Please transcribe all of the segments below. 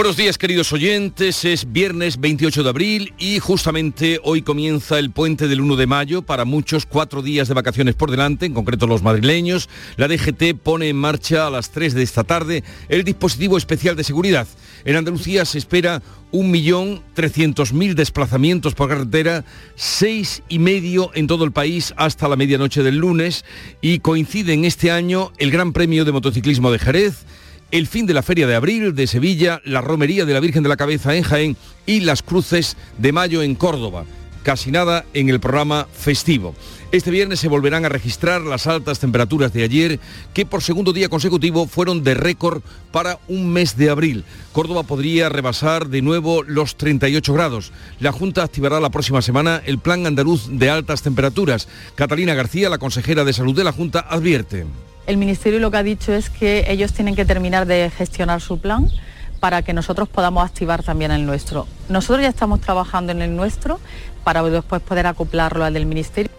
Buenos días queridos oyentes, es viernes 28 de abril y justamente hoy comienza el puente del 1 de mayo, para muchos cuatro días de vacaciones por delante, en concreto los madrileños. La DGT pone en marcha a las 3 de esta tarde el dispositivo especial de seguridad. En Andalucía se espera 1.300.000 desplazamientos por carretera, seis y medio en todo el país hasta la medianoche del lunes y coincide en este año el Gran Premio de Motociclismo de Jerez, el fin de la Feria de Abril de Sevilla, la Romería de la Virgen de la Cabeza en Jaén y las Cruces de Mayo en Córdoba. Casi nada en el programa festivo. Este viernes se volverán a registrar las altas temperaturas de ayer, que por segundo día consecutivo fueron de récord para un mes de abril. Córdoba podría rebasar de nuevo los 38 grados. La Junta activará la próxima semana el Plan Andaluz de Altas Temperaturas. Catalina García, la consejera de Salud de la Junta, advierte. El Ministerio lo que ha dicho es que ellos tienen que terminar de gestionar su plan para que nosotros podamos activar también el nuestro. Nosotros ya estamos trabajando en el nuestro para después poder acoplarlo al del Ministerio.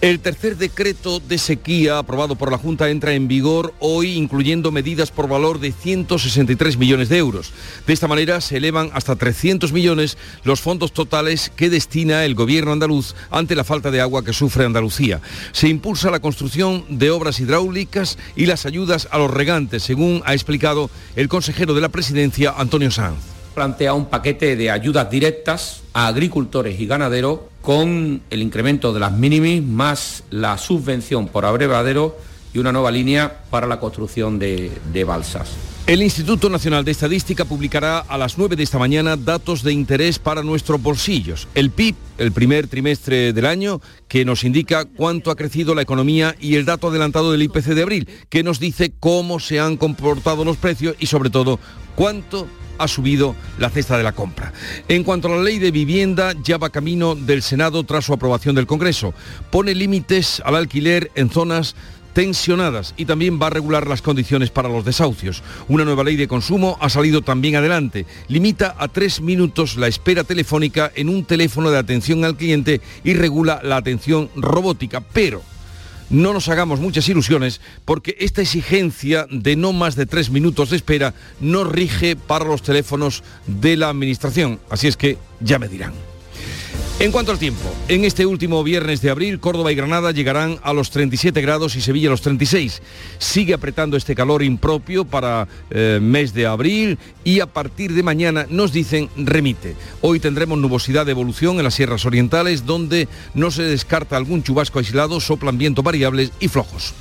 El tercer decreto de sequía aprobado por la Junta entra en vigor hoy, incluyendo medidas por valor de 163 millones de euros. De esta manera se elevan hasta 300 millones los fondos totales que destina el gobierno andaluz ante la falta de agua que sufre Andalucía. Se impulsa la construcción de obras hidráulicas y las ayudas a los regantes, según ha explicado el consejero de la presidencia, Antonio Sanz plantea un paquete de ayudas directas a agricultores y ganaderos con el incremento de las mínimas más la subvención por abrevadero y una nueva línea para la construcción de, de balsas. El Instituto Nacional de Estadística publicará a las 9 de esta mañana datos de interés para nuestros bolsillos. El PIB, el primer trimestre del año, que nos indica cuánto ha crecido la economía y el dato adelantado del IPC de abril, que nos dice cómo se han comportado los precios y sobre todo cuánto ha subido la cesta de la compra. En cuanto a la ley de vivienda, ya va camino del Senado tras su aprobación del Congreso. Pone límites al alquiler en zonas tensionadas y también va a regular las condiciones para los desahucios. Una nueva ley de consumo ha salido también adelante. Limita a tres minutos la espera telefónica en un teléfono de atención al cliente y regula la atención robótica, pero no nos hagamos muchas ilusiones porque esta exigencia de no más de tres minutos de espera no rige para los teléfonos de la Administración. Así es que ya me dirán. En cuanto al tiempo, en este último viernes de abril, Córdoba y Granada llegarán a los 37 grados y Sevilla a los 36. Sigue apretando este calor impropio para eh, mes de abril y a partir de mañana nos dicen remite. Hoy tendremos nubosidad de evolución en las sierras orientales donde no se descarta algún chubasco aislado, soplan vientos variables y flojos.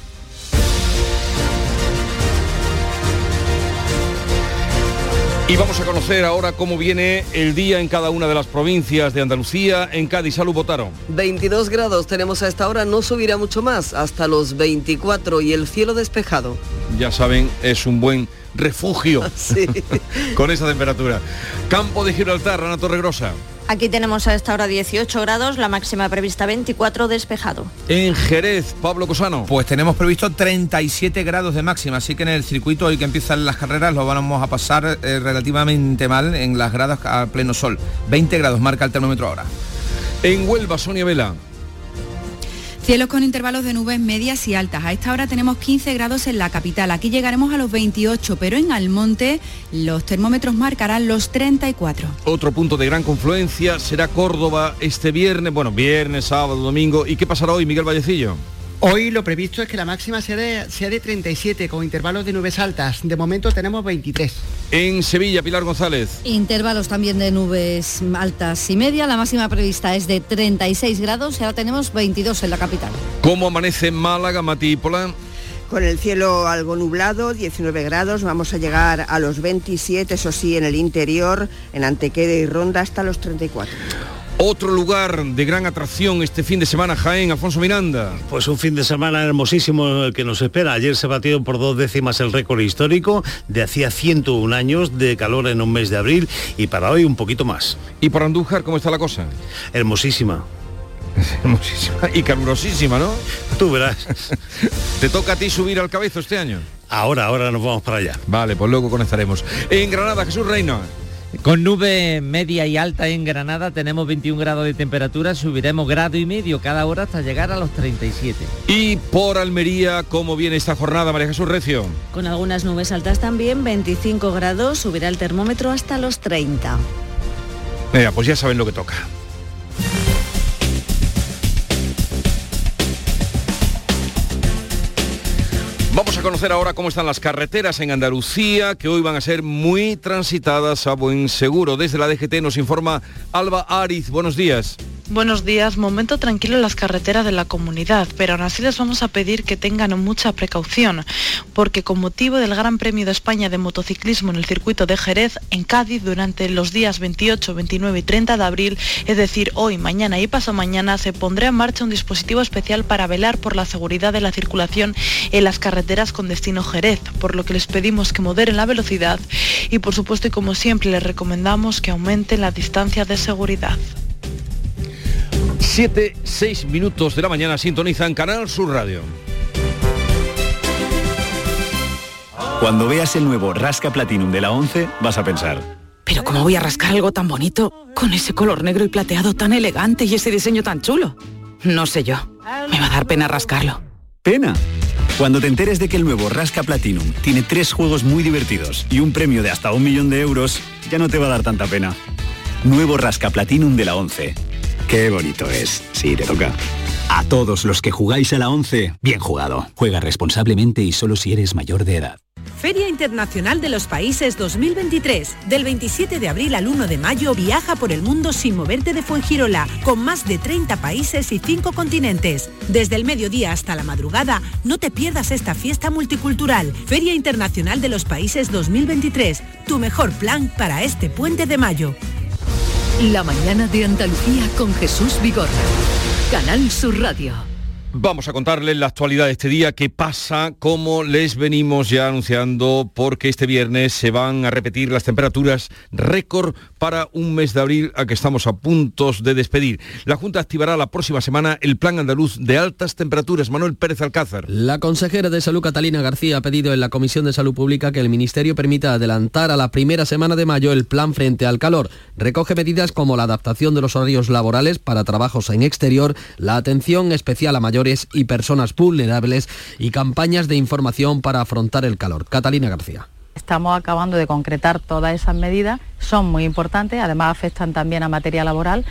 Y vamos a conocer ahora cómo viene el día en cada una de las provincias de Andalucía. En Cádiz, salud, votaron. 22 grados tenemos a esta hora, no subirá mucho más, hasta los 24 y el cielo despejado. Ya saben, es un buen refugio Sí. con esa temperatura. Campo de Gibraltar, Ana Torregrosa. Aquí tenemos a esta hora 18 grados, la máxima prevista 24 despejado. En Jerez, Pablo Cosano. Pues tenemos previsto 37 grados de máxima, así que en el circuito hoy que empiezan las carreras lo vamos a pasar eh, relativamente mal en las gradas a pleno sol. 20 grados marca el termómetro ahora. En Huelva, Sonia Vela. Cielos con intervalos de nubes medias y altas. A esta hora tenemos 15 grados en la capital. Aquí llegaremos a los 28, pero en Almonte los termómetros marcarán los 34. Otro punto de gran confluencia será Córdoba este viernes, bueno, viernes, sábado, domingo. ¿Y qué pasará hoy, Miguel Vallecillo? Hoy lo previsto es que la máxima sea de, sea de 37 con intervalos de nubes altas. De momento tenemos 23. En Sevilla, Pilar González. Intervalos también de nubes altas y media. La máxima prevista es de 36 grados y ahora tenemos 22 en la capital. ¿Cómo amanece Málaga, Matípola? Con el cielo algo nublado, 19 grados, vamos a llegar a los 27, eso sí, en el interior, en Antequera y Ronda hasta los 34. Otro lugar de gran atracción este fin de semana, Jaén, Alfonso Miranda. Pues un fin de semana hermosísimo el que nos espera. Ayer se batió por dos décimas el récord histórico de hacía 101 años de calor en un mes de abril y para hoy un poquito más. ¿Y por Andújar cómo está la cosa? Hermosísima. Muchísima. Y calurosísima, ¿no? Tú verás. ¿Te toca a ti subir al cabezo este año? Ahora, ahora nos vamos para allá. Vale, pues luego conectaremos. En Granada, Jesús Reina. Con nube media y alta en Granada tenemos 21 grados de temperatura, subiremos grado y medio cada hora hasta llegar a los 37. Y por Almería, ¿cómo viene esta jornada, María Jesús Recio? Con algunas nubes altas también, 25 grados, subirá el termómetro hasta los 30. Mira, pues ya saben lo que toca. Conocer ahora cómo están las carreteras en Andalucía, que hoy van a ser muy transitadas a buen seguro. Desde la DGT nos informa Alba Ariz. Buenos días. Buenos días, momento tranquilo en las carreteras de la comunidad, pero aún así les vamos a pedir que tengan mucha precaución, porque con motivo del Gran Premio de España de motociclismo en el circuito de Jerez, en Cádiz, durante los días 28, 29 y 30 de abril, es decir, hoy, mañana y pasado mañana, se pondrá en marcha un dispositivo especial para velar por la seguridad de la circulación en las carreteras con destino Jerez, por lo que les pedimos que moderen la velocidad y por supuesto y como siempre les recomendamos que aumenten la distancia de seguridad. 7, 6 minutos de la mañana sintonizan Canal Sur Radio. Cuando veas el nuevo Rasca Platinum de la 11, vas a pensar. Pero ¿cómo voy a rascar algo tan bonito, con ese color negro y plateado tan elegante y ese diseño tan chulo? No sé yo. Me va a dar pena rascarlo. ¿Pena? Cuando te enteres de que el nuevo Rasca Platinum tiene tres juegos muy divertidos y un premio de hasta un millón de euros, ya no te va a dar tanta pena. Nuevo Rasca Platinum de la 11. Qué bonito es. Sí, te toca. A todos los que jugáis a la 11, bien jugado. Juega responsablemente y solo si eres mayor de edad. Feria Internacional de los Países 2023. Del 27 de abril al 1 de mayo viaja por el mundo sin moverte de Fuengirola, con más de 30 países y 5 continentes. Desde el mediodía hasta la madrugada, no te pierdas esta fiesta multicultural. Feria Internacional de los Países 2023. Tu mejor plan para este puente de mayo. La mañana de Andalucía con Jesús Vigorra. Canal Sur Radio. Vamos a contarles la actualidad de este día, qué pasa, como les venimos ya anunciando, porque este viernes se van a repetir las temperaturas récord para un mes de abril a que estamos a puntos de despedir. La Junta activará la próxima semana el Plan Andaluz de altas temperaturas. Manuel Pérez Alcázar. La consejera de Salud Catalina García ha pedido en la Comisión de Salud Pública que el Ministerio permita adelantar a la primera semana de mayo el plan frente al calor. Recoge medidas como la adaptación de los horarios laborales para trabajos en exterior, la atención especial a y personas vulnerables y campañas de información para afrontar el calor. Catalina García. Estamos acabando de concretar todas esas medidas, son muy importantes, además afectan también a materia laboral,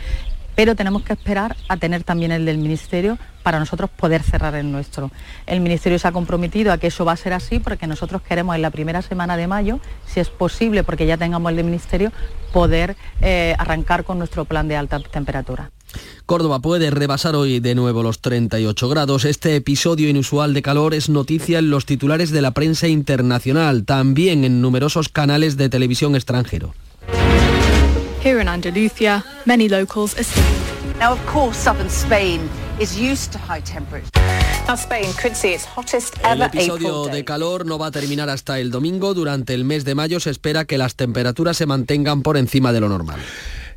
pero tenemos que esperar a tener también el del Ministerio para nosotros poder cerrar el nuestro. El Ministerio se ha comprometido a que eso va a ser así porque nosotros queremos en la primera semana de mayo, si es posible, porque ya tengamos el del Ministerio, poder eh, arrancar con nuestro plan de alta temperatura. Córdoba puede rebasar hoy de nuevo los 38 grados. Este episodio inusual de calor es noticia en los titulares de la prensa internacional, también en numerosos canales de televisión extranjero. Here in Andalusia, many locals are Now, of course, southern Spain is used to high temperatures. Now, Spain could see its hottest El ever episodio de calor no va a terminar hasta el domingo. Durante el mes de mayo se espera que las temperaturas se mantengan por encima de lo normal.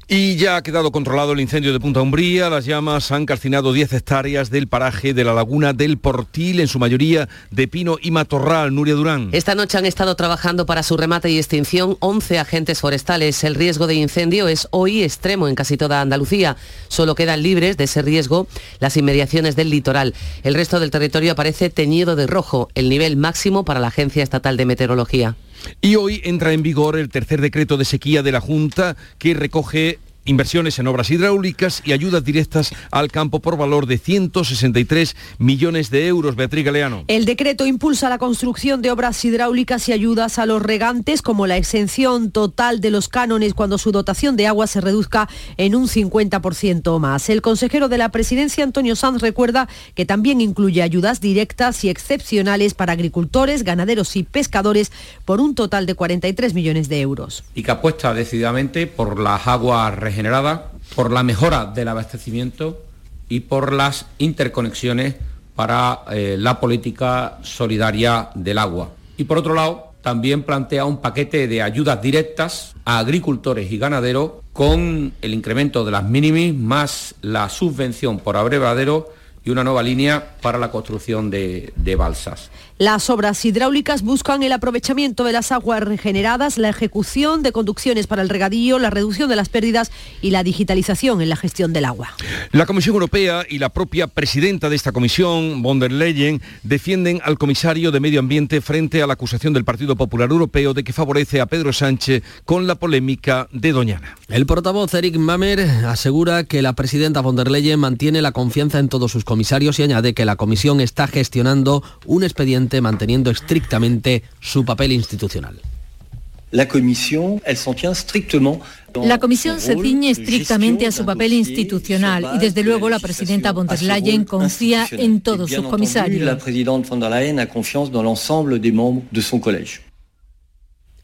Y ya ha quedado controlado el incendio de Punta Umbría. Las llamas han calcinado 10 hectáreas del paraje de la laguna del Portil, en su mayoría de pino y matorral. Nuria Durán. Esta noche han estado trabajando para su remate y extinción 11 agentes forestales. El riesgo de incendio es hoy extremo en casi toda Andalucía. Solo quedan libres de ese riesgo las inmediaciones del litoral. El resto del territorio aparece teñido de rojo, el nivel máximo para la Agencia Estatal de Meteorología. Y hoy entra en vigor el tercer decreto de sequía de la Junta que recoge inversiones en obras hidráulicas y ayudas directas al campo por valor de 163 millones de euros. Beatriz Galeano. El decreto impulsa la construcción de obras hidráulicas y ayudas a los regantes, como la exención total de los cánones cuando su dotación de agua se reduzca en un 50% más. El consejero de la presidencia, Antonio Sanz, recuerda que también incluye ayudas directas y excepcionales para agricultores, ganaderos y pescadores por un total de 43 millones de euros. y que apuesta decididamente por las aguas regeneradas, por la mejora del abastecimiento y por las interconexiones para eh, la política solidaria del agua. Y por otro lado, también plantea un paquete de ayudas directas a agricultores y ganaderos con el incremento de las mínimas más la subvención por abrevadero y una nueva línea para la construcción de balsas. Las obras hidráulicas buscan el aprovechamiento de las aguas regeneradas, la ejecución de conducciones para el regadío, la reducción de las pérdidas y la digitalización en la gestión del agua. La Comisión Europea y la propia presidenta de esta comisión, von der Leyen, defienden al comisario de Medio Ambiente frente a la acusación del Partido Popular Europeo de que favorece a Pedro Sánchez con la polémica de Doñana. El portavoz Eric Mamer asegura que la presidenta von der Leyen mantiene la confianza en todos sus comisarios y añade que la comisión está gestionando un expediente manteniendo estrictamente su papel institucional. La comisión, elle s'en tient strictement la Comisión se ciñe estrictamente a su papel institucional y desde luego la presidenta von der Leyen confía en todos sus comisarios. La presidenta von der Leyen a confiance dans l'ensemble des membres de son collège.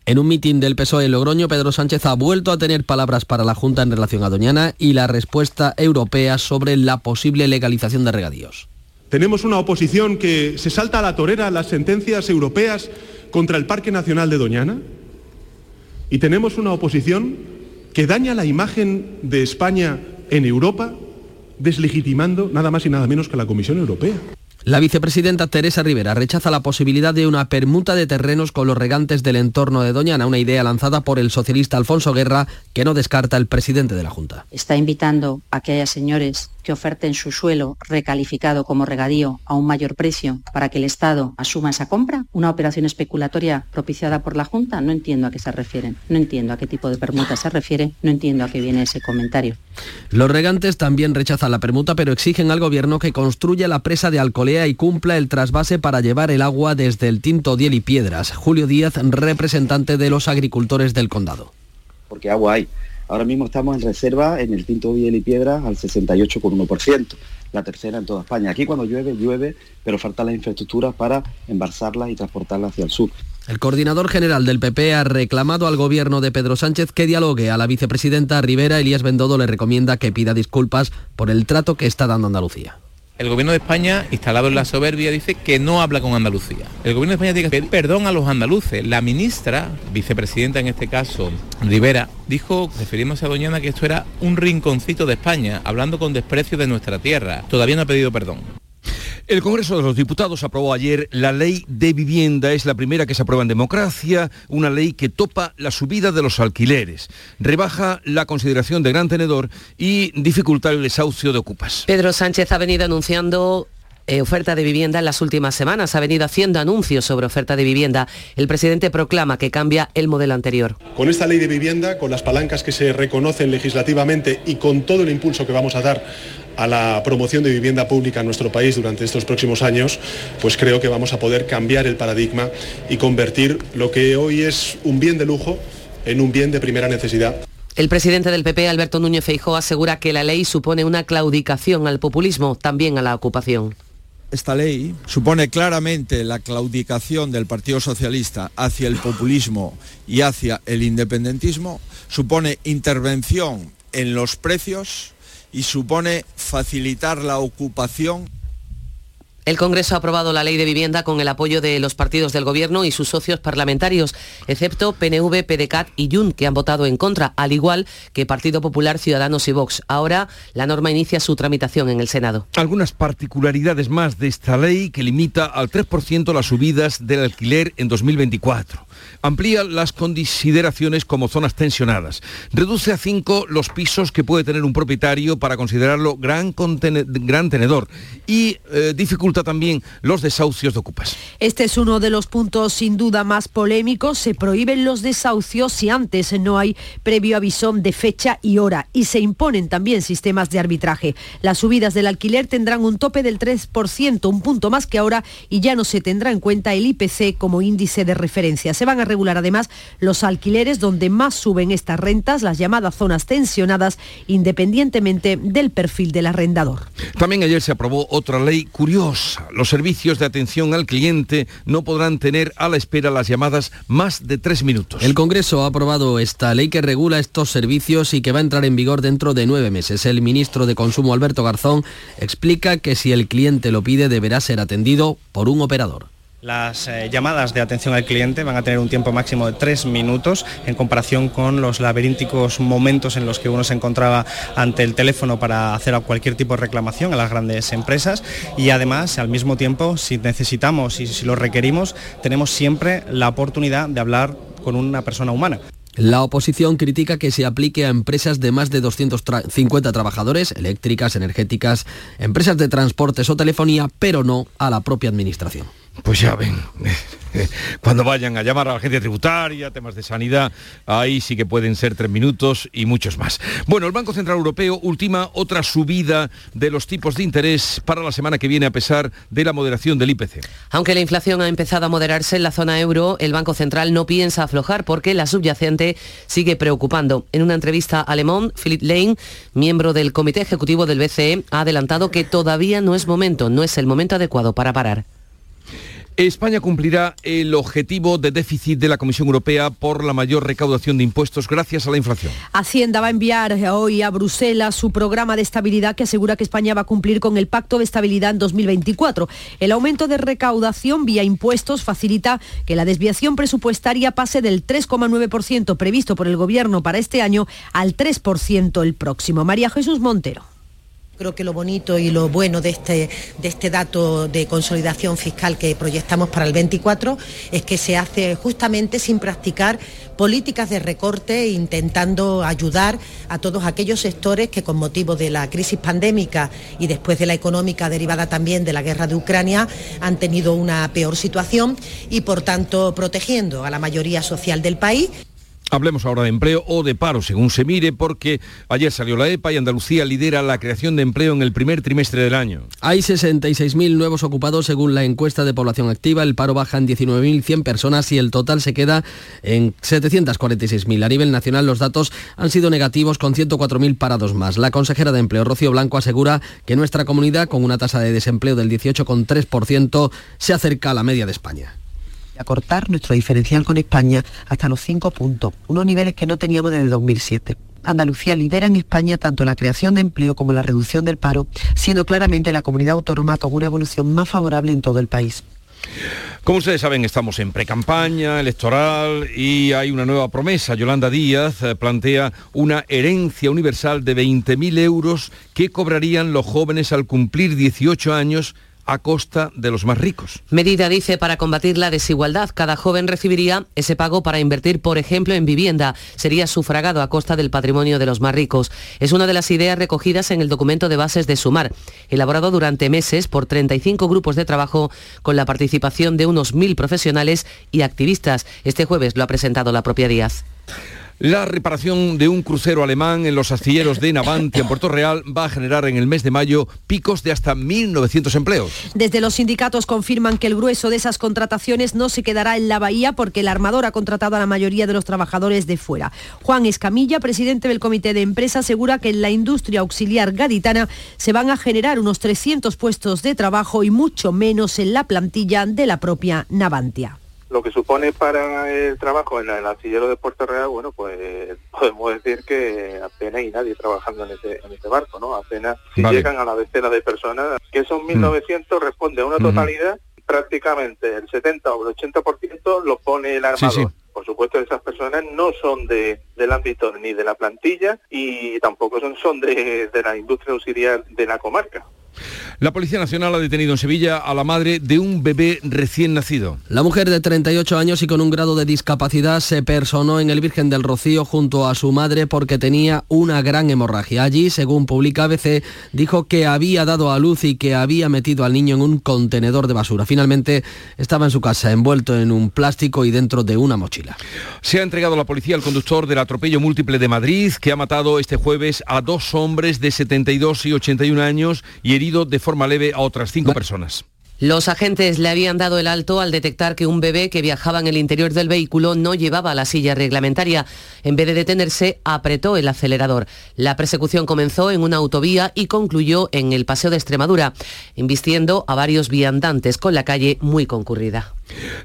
En un mitin del PSOE en Logroño, Pedro Sánchez ha vuelto a tener palabras para la Junta en relación a Doñana y la respuesta europea sobre la posible legalización de regadíos. Tenemos una oposición que se salta a la torera las sentencias europeas contra el Parque Nacional de Doñana. Y tenemos una oposición que daña la imagen de España en Europa, deslegitimando nada más y nada menos que la Comisión Europea. La vicepresidenta Teresa Rivera rechaza la posibilidad de una permuta de terrenos con los regantes del entorno de Doñana, una idea lanzada por el socialista Alfonso Guerra que no descarta el presidente de la Junta. Está invitando a que haya señores que oferten su suelo recalificado como regadío a un mayor precio para que el Estado asuma esa compra? ¿Una operación especulatoria propiciada por la Junta? No entiendo a qué se refieren, no entiendo a qué tipo de permuta se refiere, no entiendo a qué viene ese comentario. Los regantes también rechazan la permuta, pero exigen al gobierno que construya la presa de Alcolea y cumpla el trasvase para llevar el agua desde el Tinto Diel y Piedras. Julio Díaz, representante de los agricultores del condado. Porque agua hay Ahora mismo estamos en reserva en el Tinto Biel y Piedras al 68,1%, la tercera en toda España. Aquí cuando llueve, llueve, pero faltan las infraestructuras para embalsarlas y transportarlas hacia el sur. El coordinador general del PP ha reclamado al gobierno de Pedro Sánchez que dialogue. A la vicepresidenta Rivera, Elías Bendodo le recomienda que pida disculpas por el trato que está dando Andalucía. El gobierno de España, instalado en la soberbia, dice que no habla con Andalucía. El gobierno de España tiene que pedir perdón a los andaluces. La ministra, vicepresidenta en este caso, Rivera, dijo, refiriéndose a Doñana, que esto era un rinconcito de España, hablando con desprecio de nuestra tierra. Todavía no ha pedido perdón. El Congreso de los Diputados aprobó ayer la ley de vivienda. Es la primera que se aprueba en democracia, una ley que topa la subida de los alquileres, rebaja la consideración de gran tenedor y dificulta el desahucio de ocupas. Pedro Sánchez ha venido anunciando eh, oferta de vivienda en las últimas semanas. Ha venido haciendo anuncios sobre oferta de vivienda. El presidente proclama que cambia el modelo anterior. Con esta ley de vivienda, con las palancas que se reconocen legislativamente y con todo el impulso que vamos a dar a la promoción de vivienda pública en nuestro país durante estos próximos años, pues creo que vamos a poder cambiar el paradigma y convertir lo que hoy es un bien de lujo en un bien de primera necesidad. El presidente del PP, Alberto Núñez Feijóo, asegura que la ley supone una claudicación al populismo, también a la ocupación. Esta ley supone claramente la claudicación del Partido Socialista hacia el populismo y hacia el independentismo, supone intervención en los precios, y supone facilitar la ocupación el Congreso ha aprobado la ley de vivienda con el apoyo de los partidos del Gobierno y sus socios parlamentarios, excepto PNV, PDCAT y YUN, que han votado en contra, al igual que Partido Popular, Ciudadanos y Vox. Ahora la norma inicia su tramitación en el Senado. Algunas particularidades más de esta ley que limita al 3% las subidas del alquiler en 2024. Amplía las consideraciones como zonas tensionadas. Reduce a 5 los pisos que puede tener un propietario para considerarlo gran, gran tenedor y eh, dificulta también los desahucios de ocupas. Este es uno de los puntos sin duda más polémicos. Se prohíben los desahucios si antes no hay previo aviso de fecha y hora y se imponen también sistemas de arbitraje. Las subidas del alquiler tendrán un tope del 3%, un punto más que ahora y ya no se tendrá en cuenta el IPC como índice de referencia. Se van a regular además los alquileres donde más suben estas rentas, las llamadas zonas tensionadas, independientemente del perfil del arrendador. También ayer se aprobó otra ley curiosa los servicios de atención al cliente no podrán tener a la espera las llamadas más de tres minutos. El Congreso ha aprobado esta ley que regula estos servicios y que va a entrar en vigor dentro de nueve meses. El ministro de Consumo, Alberto Garzón, explica que si el cliente lo pide deberá ser atendido por un operador. Las eh, llamadas de atención al cliente van a tener un tiempo máximo de tres minutos en comparación con los laberínticos momentos en los que uno se encontraba ante el teléfono para hacer cualquier tipo de reclamación a las grandes empresas y además al mismo tiempo si necesitamos y si lo requerimos tenemos siempre la oportunidad de hablar con una persona humana. La oposición critica que se aplique a empresas de más de 250 trabajadores, eléctricas, energéticas, empresas de transportes o telefonía, pero no a la propia administración. Pues ya ven, cuando vayan a llamar a la agencia tributaria, temas de sanidad, ahí sí que pueden ser tres minutos y muchos más. Bueno, el Banco Central Europeo ultima otra subida de los tipos de interés para la semana que viene a pesar de la moderación del IPC. Aunque la inflación ha empezado a moderarse en la zona euro, el Banco Central no piensa aflojar porque la subyacente sigue preocupando. En una entrevista a Le Philip Lane, miembro del Comité Ejecutivo del BCE, ha adelantado que todavía no es momento, no es el momento adecuado para parar. España cumplirá el objetivo de déficit de la Comisión Europea por la mayor recaudación de impuestos gracias a la inflación. Hacienda va a enviar hoy a Bruselas su programa de estabilidad que asegura que España va a cumplir con el Pacto de Estabilidad en 2024. El aumento de recaudación vía impuestos facilita que la desviación presupuestaria pase del 3,9% previsto por el Gobierno para este año al 3% el próximo. María Jesús Montero. Creo que lo bonito y lo bueno de este, de este dato de consolidación fiscal que proyectamos para el 24 es que se hace justamente sin practicar políticas de recorte, intentando ayudar a todos aquellos sectores que con motivo de la crisis pandémica y después de la económica derivada también de la guerra de Ucrania han tenido una peor situación y por tanto protegiendo a la mayoría social del país. Hablemos ahora de empleo o de paro, según se mire, porque ayer salió la EPA y Andalucía lidera la creación de empleo en el primer trimestre del año. Hay 66.000 nuevos ocupados según la encuesta de población activa, el paro baja en 19.100 personas y el total se queda en 746.000. A nivel nacional los datos han sido negativos con 104.000 parados más. La consejera de Empleo, Rocío Blanco, asegura que nuestra comunidad, con una tasa de desempleo del 18,3%, se acerca a la media de España acortar nuestro diferencial con España hasta los 5 puntos, unos niveles que no teníamos desde 2007. Andalucía lidera en España tanto la creación de empleo como la reducción del paro, siendo claramente la comunidad autónoma con una evolución más favorable en todo el país. Como ustedes saben, estamos en precampaña electoral y hay una nueva promesa. Yolanda Díaz eh, plantea una herencia universal de 20.000 euros que cobrarían los jóvenes al cumplir 18 años a costa de los más ricos. Medida dice para combatir la desigualdad. Cada joven recibiría ese pago para invertir, por ejemplo, en vivienda. Sería sufragado a costa del patrimonio de los más ricos. Es una de las ideas recogidas en el documento de bases de Sumar, elaborado durante meses por 35 grupos de trabajo con la participación de unos mil profesionales y activistas. Este jueves lo ha presentado la propia Díaz. La reparación de un crucero alemán en los astilleros de Navantia, en Puerto Real, va a generar en el mes de mayo picos de hasta 1.900 empleos. Desde los sindicatos confirman que el grueso de esas contrataciones no se quedará en la bahía porque el armador ha contratado a la mayoría de los trabajadores de fuera. Juan Escamilla, presidente del comité de empresa, asegura que en la industria auxiliar gaditana se van a generar unos 300 puestos de trabajo y mucho menos en la plantilla de la propia Navantia lo que supone para el trabajo en el astillero de Puerto Real, bueno, pues podemos decir que apenas hay nadie trabajando en ese, en ese barco, ¿no? Apenas si llegan a la decena de personas, que son 1.900, mm. responde a una totalidad, prácticamente el 70 o el 80% lo pone el armador. Por supuesto, esas personas no son de, del ámbito ni de la plantilla y tampoco son, son de, de la industria auxiliar de la comarca. La Policía Nacional ha detenido en Sevilla a la madre de un bebé recién nacido. La mujer de 38 años y con un grado de discapacidad se personó en el Virgen del Rocío junto a su madre porque tenía una gran hemorragia. Allí, según publica ABC, dijo que había dado a luz y que había metido al niño en un contenedor de basura. Finalmente estaba en su casa envuelto en un plástico y dentro de una mochila. Se ha entregado a la policía al conductor del atropello múltiple de Madrid que ha matado este jueves a dos hombres de 72 y 81 años y herido de forma leve a otras cinco personas. Los agentes le habían dado el alto al detectar que un bebé que viajaba en el interior del vehículo no llevaba la silla reglamentaria. En vez de detenerse, apretó el acelerador. La persecución comenzó en una autovía y concluyó en el Paseo de Extremadura, invistiendo a varios viandantes con la calle muy concurrida.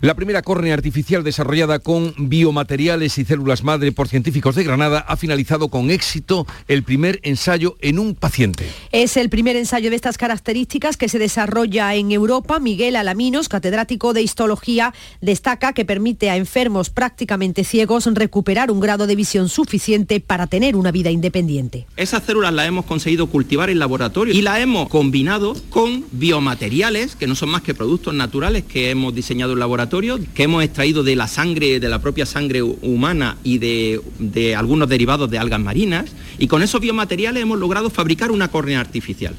La primera córnea artificial desarrollada con biomateriales y células madre por científicos de Granada ha finalizado con éxito el primer ensayo en un paciente. Es el primer ensayo de estas características que se desarrolla en Europa. Miguel Alaminos, catedrático de histología, destaca que permite a enfermos prácticamente ciegos recuperar un grado de visión suficiente para tener una vida independiente. Esas células las hemos conseguido cultivar en laboratorio y las hemos combinado con biomateriales que no son más que productos naturales que hemos diseñado laboratorio, que hemos extraído de la sangre, de la propia sangre humana y de, de algunos derivados de algas marinas y con esos biomateriales hemos logrado fabricar una córnea artificial.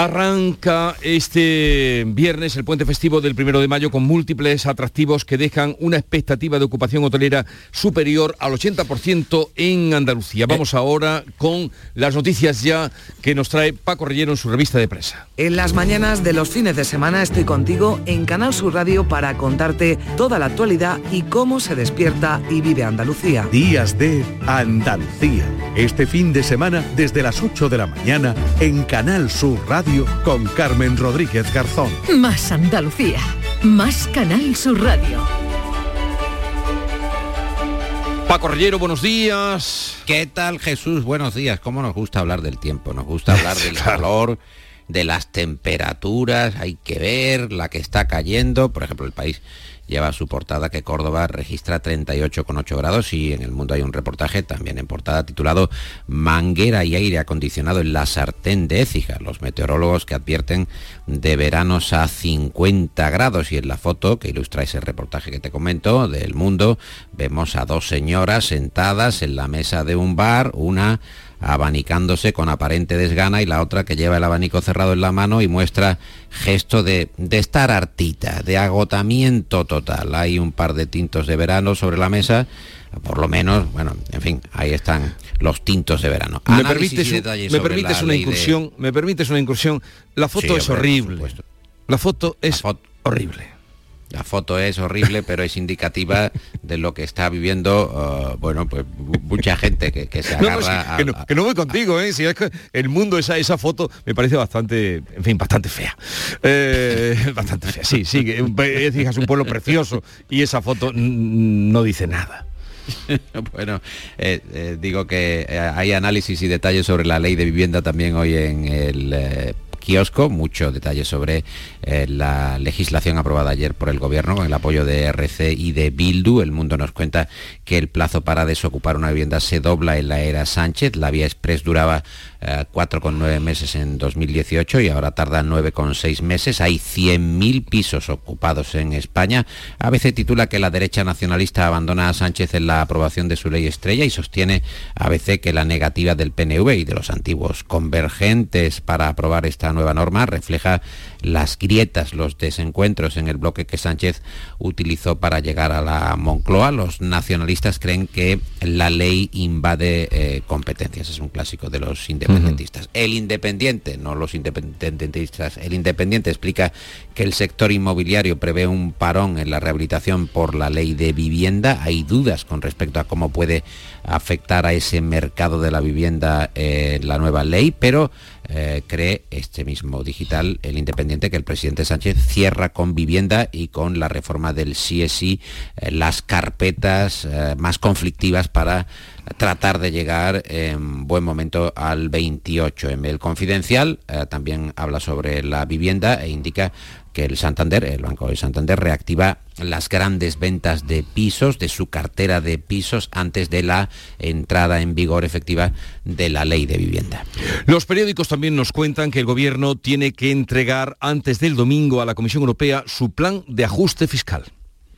Arranca este viernes el puente festivo del primero de mayo con múltiples atractivos que dejan una expectativa de ocupación hotelera superior al 80% en Andalucía. Vamos ahora con las noticias ya que nos trae Paco Rellero en su revista de prensa. En las mañanas de los fines de semana estoy contigo en Canal Sur Radio para contarte toda la actualidad y cómo se despierta y vive Andalucía. Días de Andalucía. Este fin de semana desde las 8 de la mañana en Canal Sur Radio con Carmen Rodríguez Garzón. Más Andalucía, más Canal Sur Radio. Paco Rellero, buenos días. ¿Qué tal Jesús? Buenos días. ¿Cómo nos gusta hablar del tiempo? Nos gusta hablar del calor, de las temperaturas, hay que ver la que está cayendo. Por ejemplo, el país lleva su portada que Córdoba registra 38,8 grados y en el mundo hay un reportaje también en portada titulado Manguera y aire acondicionado en la sartén de Écija. Los meteorólogos que advierten de veranos a 50 grados y en la foto que ilustra ese reportaje que te comento del mundo vemos a dos señoras sentadas en la mesa de un bar, una abanicándose con aparente desgana y la otra que lleva el abanico cerrado en la mano y muestra gesto de, de estar hartita, de agotamiento total. Hay un par de tintos de verano sobre la mesa por lo menos, bueno, en fin, ahí están los tintos de verano. Me permites, me permites una incursión, me permites una incursión. La foto es horrible. La foto es horrible. La foto es horrible, pero es indicativa de lo que está viviendo, uh, bueno, pues mucha gente que, se agarra que, no, que, no, voy contigo, ¿eh? Si es que el mundo, esa, esa foto me parece bastante, en fin, bastante fea. Eh, bastante fea, sí, sí. Es un pueblo precioso y esa foto no dice nada. bueno, eh, eh, digo que hay análisis y detalles sobre la ley de vivienda también hoy en el kiosco, mucho detalle sobre eh, la legislación aprobada ayer por el Gobierno con el apoyo de RC y de Bildu. El Mundo nos cuenta que el plazo para desocupar una vivienda se dobla en la era Sánchez. La vía express duraba 4,9 eh, meses en 2018 y ahora tarda 9,6 meses. Hay 100.000 pisos ocupados en España. A veces titula que la derecha nacionalista abandona a Sánchez en la aprobación de su ley estrella y sostiene a veces que la negativa del PNV y de los antiguos convergentes para aprobar esta nueva norma refleja las grietas, los desencuentros en el bloque que Sánchez utilizó para llegar a la Moncloa. Los nacionalistas creen que la ley invade eh, competencias. Es un clásico de los independentistas. El independiente, no los independentistas, el independiente explica que el sector inmobiliario prevé un parón en la rehabilitación por la ley de vivienda. Hay dudas con respecto a cómo puede afectar a ese mercado de la vivienda eh, la nueva ley, pero eh, cree este mismo digital, el Independiente, que el presidente Sánchez cierra con vivienda y con la reforma del CSI eh, las carpetas eh, más conflictivas para tratar de llegar en buen momento al 28. En el confidencial también habla sobre la vivienda e indica que el Santander, el Banco de Santander, reactiva las grandes ventas de pisos, de su cartera de pisos, antes de la entrada en vigor efectiva de la ley de vivienda. Los periódicos también nos cuentan que el Gobierno tiene que entregar antes del domingo a la Comisión Europea su plan de ajuste fiscal.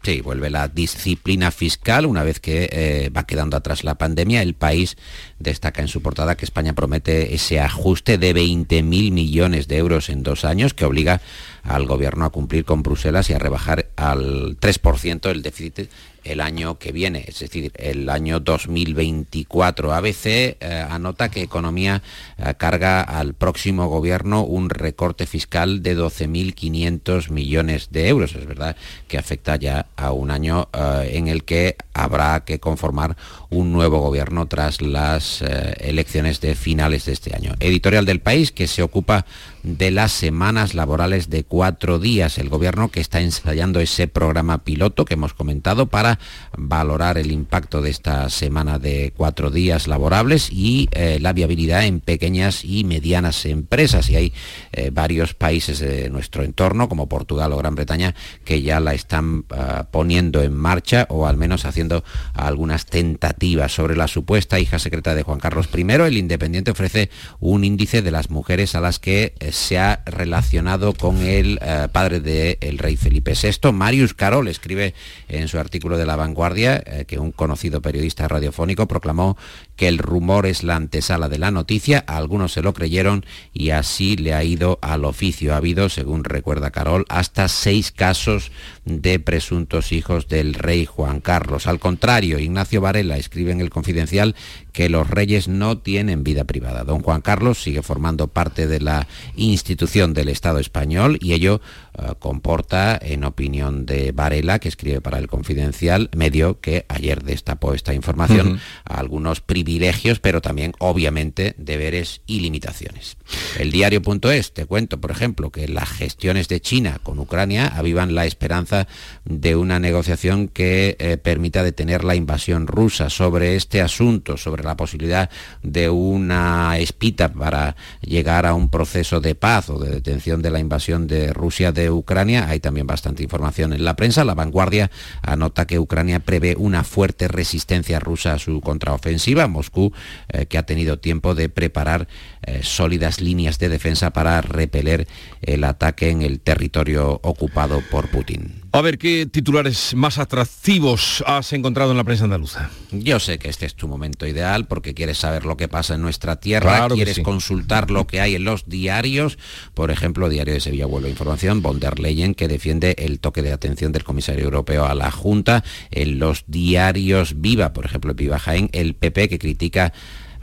Sí, vuelve la disciplina fiscal una vez que eh, va quedando atrás la pandemia. El país destaca en su portada que España promete ese ajuste de 20.000 millones de euros en dos años que obliga al gobierno a cumplir con Bruselas y a rebajar al 3% el déficit el año que viene, es decir, el año 2024. ABC eh, anota que Economía eh, carga al próximo gobierno un recorte fiscal de 12.500 millones de euros. Es verdad que afecta ya a un año eh, en el que habrá que conformar un nuevo gobierno tras las elecciones de finales de este año. Editorial del País, que se ocupa de las semanas laborales de cuatro días. El gobierno que está ensayando ese programa piloto que hemos comentado para valorar el impacto de esta semana de cuatro días laborables y eh, la viabilidad en pequeñas y medianas empresas. Y hay eh, varios países de nuestro entorno, como Portugal o Gran Bretaña, que ya la están ah, poniendo en marcha o al menos haciendo algunas tentativas sobre la supuesta hija secreta de Juan Carlos I. El Independiente ofrece un índice de las mujeres a las que eh, se ha relacionado con el eh, padre del rey Felipe VI. Marius Carol escribe en su artículo de La Vanguardia eh, que un conocido periodista radiofónico proclamó que el rumor es la antesala de la noticia, algunos se lo creyeron y así le ha ido al oficio. Ha habido, según recuerda Carol, hasta seis casos de presuntos hijos del rey Juan Carlos. Al contrario, Ignacio Varela escribe en el Confidencial que los reyes no tienen vida privada. Don Juan Carlos sigue formando parte de la institución del Estado español y ello eh, comporta, en opinión de Varela, que escribe para el Confidencial, medio que ayer destapó esta información, algunos privilegios, pero también, obviamente, deberes y limitaciones. El diario.es, te cuento, por ejemplo, que las gestiones de China con Ucrania avivan la esperanza de una negociación que eh, permita detener la invasión rusa sobre este asunto, sobre la posibilidad de una espita para llegar a un proceso de paz o de detención de la invasión de Rusia de Ucrania. Hay también bastante información en la prensa. La vanguardia anota que Ucrania prevé una fuerte resistencia rusa a su contraofensiva. Moscú, eh, que ha tenido tiempo de preparar eh, sólidas líneas de defensa para repeler el ataque en el territorio ocupado por Putin. A ver, ¿qué titulares más atractivos has encontrado en la prensa andaluza? Yo sé que este es tu momento ideal porque quieres saber lo que pasa en nuestra tierra, quieres consultar lo que hay en los diarios. Por ejemplo, Diario de Sevilla vuelve información, von der Leyen que defiende el toque de atención del comisario europeo a la Junta. En los diarios Viva, por ejemplo, Viva Jaén, el PP que critica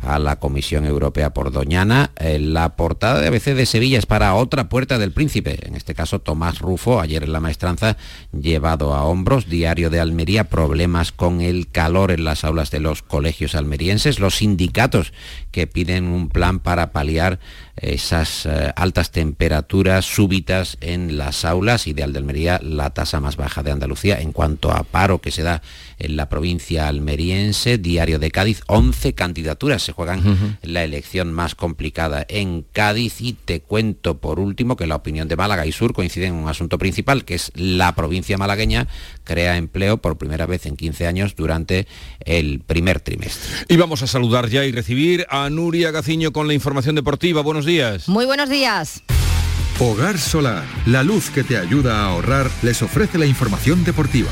a la Comisión Europea por Doñana. Eh, la portada de ABC de Sevilla es para otra puerta del príncipe, en este caso Tomás Rufo, ayer en la maestranza, llevado a hombros, diario de Almería, problemas con el calor en las aulas de los colegios almerienses, los sindicatos que piden un plan para paliar esas eh, altas temperaturas súbitas en las aulas, ideal de Almería, la tasa más baja de Andalucía en cuanto a paro que se da en la provincia almeriense, Diario de Cádiz, 11 candidaturas se juegan la elección más complicada en Cádiz y te cuento por último que la opinión de Málaga y Sur coincide en un asunto principal, que es la provincia malagueña crea empleo por primera vez en 15 años durante el primer trimestre. Y vamos a saludar ya y recibir a Nuria Gaciño con la información deportiva. Buenos días. Muy buenos días. Hogar Solar, la luz que te ayuda a ahorrar, les ofrece la información deportiva.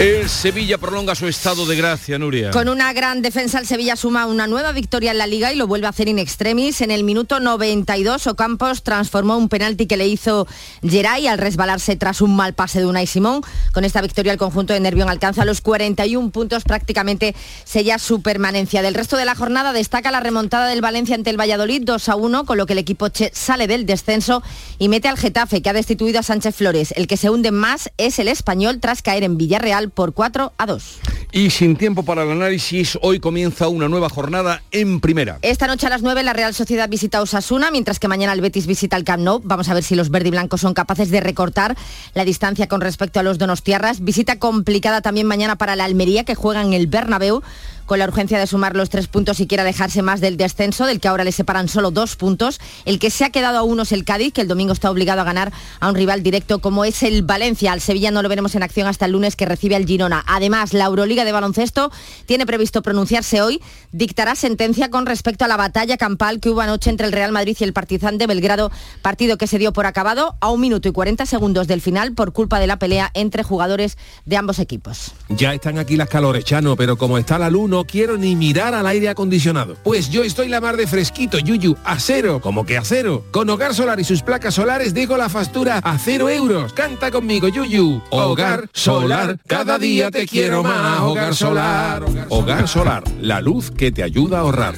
El Sevilla prolonga su estado de gracia, Nuria. Con una gran defensa, el Sevilla suma una nueva victoria en la Liga y lo vuelve a hacer in extremis. En el minuto 92, Ocampos transformó un penalti que le hizo Geray al resbalarse tras un mal pase de Unai Simón. Con esta victoria, el conjunto de Nervión alcanza los 41 puntos, prácticamente sella su permanencia. Del resto de la jornada destaca la remontada del Valencia ante el Valladolid 2 a 1, con lo que el equipo Che sale del descenso y mete al Getafe, que ha destituido a Sánchez Flores. El que se hunde más es el español tras caer en Villarreal por 4 a 2. Y sin tiempo para el análisis, hoy comienza una nueva jornada en primera. Esta noche a las 9 la Real Sociedad visita Osasuna, mientras que mañana el Betis visita el Camp Nou. Vamos a ver si los verde y blancos son capaces de recortar la distancia con respecto a los donostiarras. Visita complicada también mañana para la Almería, que juega en el Bernabéu con la urgencia de sumar los tres puntos y quiera dejarse más del descenso, del que ahora le separan solo dos puntos. El que se ha quedado a uno es el Cádiz, que el domingo está obligado a ganar a un rival directo como es el Valencia. Al Sevilla no lo veremos en acción hasta el lunes que recibe al Girona. Además, la Euroliga de baloncesto tiene previsto pronunciarse hoy, dictará sentencia con respecto a la batalla campal que hubo anoche entre el Real Madrid y el Partizan de Belgrado, partido que se dio por acabado a un minuto y 40 segundos del final por culpa de la pelea entre jugadores de ambos equipos. Ya están aquí las calores, Chano, pero como está la luz no quiero ni mirar al aire acondicionado. Pues yo estoy la mar de fresquito, Yuyu, a cero, como que a cero. Con Hogar Solar y sus placas solares dejo la factura a cero euros. Canta conmigo, Yuyu. Hogar Solar, cada día te quiero más. Hogar Solar. Hogar Solar, la luz que te ayuda a ahorrar.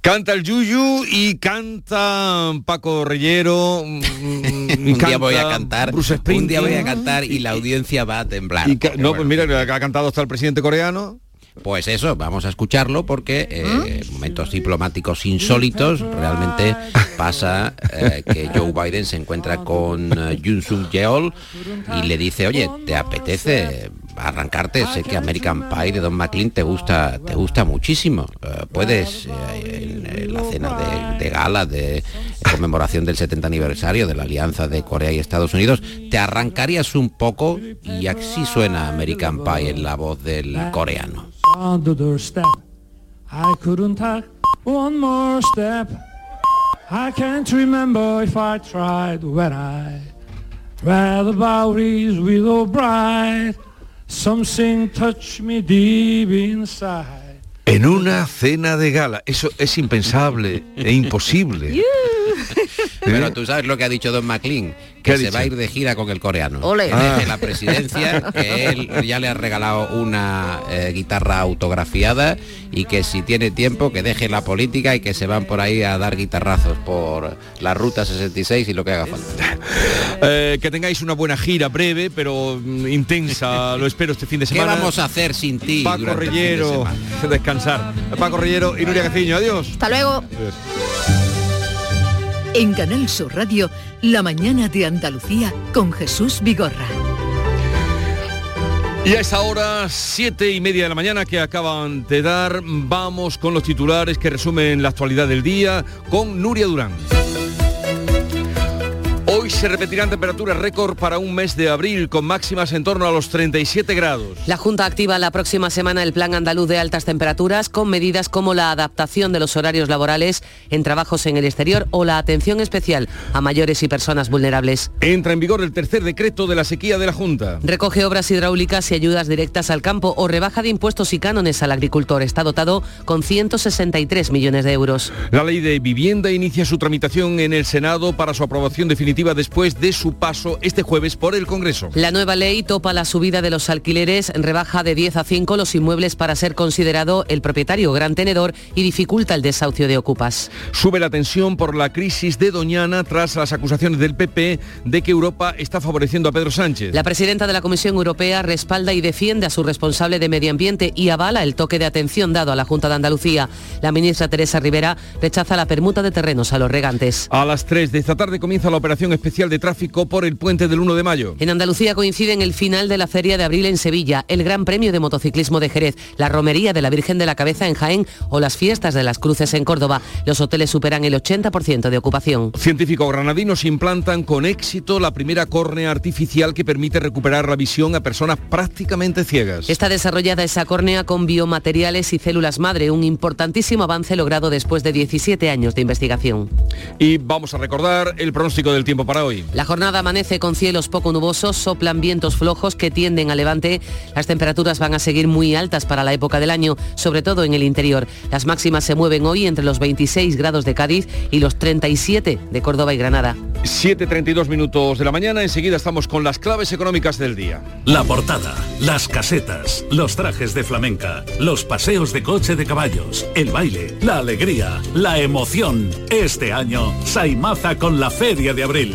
Canta el Yuyu y canta Paco Reyero. un día voy a cantar. un día voy a cantar y la audiencia va a temblar. no, pues mira, ha cantado hasta el presidente coreano. Pues eso, vamos a escucharlo porque eh, momentos diplomáticos insólitos realmente pasa eh, que Joe Biden se encuentra con eh, Yoon Suk Yeol y le dice, oye, ¿te apetece arrancarte? Sé que American Pie de Don McLean te gusta, te gusta muchísimo. Eh, puedes eh, en la cena de, gala de conmemoración del 70 aniversario de la alianza de Corea y Estados Unidos, te arrancarías un poco y así suena American Pie en la voz del coreano. Something touched me deep inside. En una cena de gala. Eso es impensable e imposible. Pero tú sabes lo que ha dicho Don McLean, ¿Qué que se dicho? va a ir de gira con el coreano. Ole. Que Ah. deje la presidencia, que él ya le ha regalado una eh, guitarra autografiada y que si tiene tiempo que deje la política y que se van por ahí a dar guitarrazos por la ruta 66 y lo que haga falta. Eh, que tengáis una buena gira, breve, pero mm, intensa. Lo espero este fin de ¿Qué semana. vamos a hacer sin ti? Paco de Rellero, semana? descansar. Paco Rellero y Nuria Caciño, adiós. Hasta luego. En Canal Sur Radio, La mañana de Andalucía con Jesús Vigorra. Y a esa hora, siete y media de la mañana que acaban de dar, vamos con los titulares que resumen la actualidad del día con Nuria Durán. Hoy se repetirán temperaturas récord para un mes de abril con máximas en torno a los 37 grados. La Junta activa la próxima semana el Plan Andaluz de Altas Temperaturas con medidas como la adaptación de los horarios laborales en trabajos en el exterior o la atención especial a mayores y personas vulnerables. Entra en vigor el tercer decreto de la sequía de la Junta. Recoge obras hidráulicas y ayudas directas al campo o rebaja de impuestos y cánones al agricultor. Está dotado con 163 millones de euros. La ley de vivienda inicia su tramitación en el Senado para su aprobación definitiva después de su paso este jueves por el Congreso. La nueva ley topa la subida de los alquileres, rebaja de 10 a 5 los inmuebles para ser considerado el propietario gran tenedor y dificulta el desahucio de ocupas. Sube la tensión por la crisis de Doñana tras las acusaciones del PP de que Europa está favoreciendo a Pedro Sánchez. La presidenta de la Comisión Europea respalda y defiende a su responsable de Medio Ambiente y avala el toque de atención dado a la Junta de Andalucía. La ministra Teresa Rivera rechaza la permuta de terrenos a los regantes. A las 3 de esta tarde comienza la operación especial de tráfico por el puente del 1 de mayo. En Andalucía coincide en el final de la Feria de Abril en Sevilla, el Gran Premio de Motociclismo de Jerez, la Romería de la Virgen de la Cabeza en Jaén o las fiestas de las Cruces en Córdoba. Los hoteles superan el 80% de ocupación. Científicos granadinos implantan con éxito la primera córnea artificial que permite recuperar la visión a personas prácticamente ciegas. Está desarrollada esa córnea con biomateriales y células madre, un importantísimo avance logrado después de 17 años de investigación. Y vamos a recordar el pronóstico del tiempo para hoy. La jornada amanece con cielos poco nubosos, soplan vientos flojos que tienden a levante. Las temperaturas van a seguir muy altas para la época del año, sobre todo en el interior. Las máximas se mueven hoy entre los 26 grados de Cádiz y los 37 de Córdoba y Granada. 7.32 minutos de la mañana, enseguida estamos con las claves económicas del día. La portada, las casetas, los trajes de flamenca, los paseos de coche de caballos, el baile, la alegría, la emoción. Este año, Saimaza con la Feria de Abril.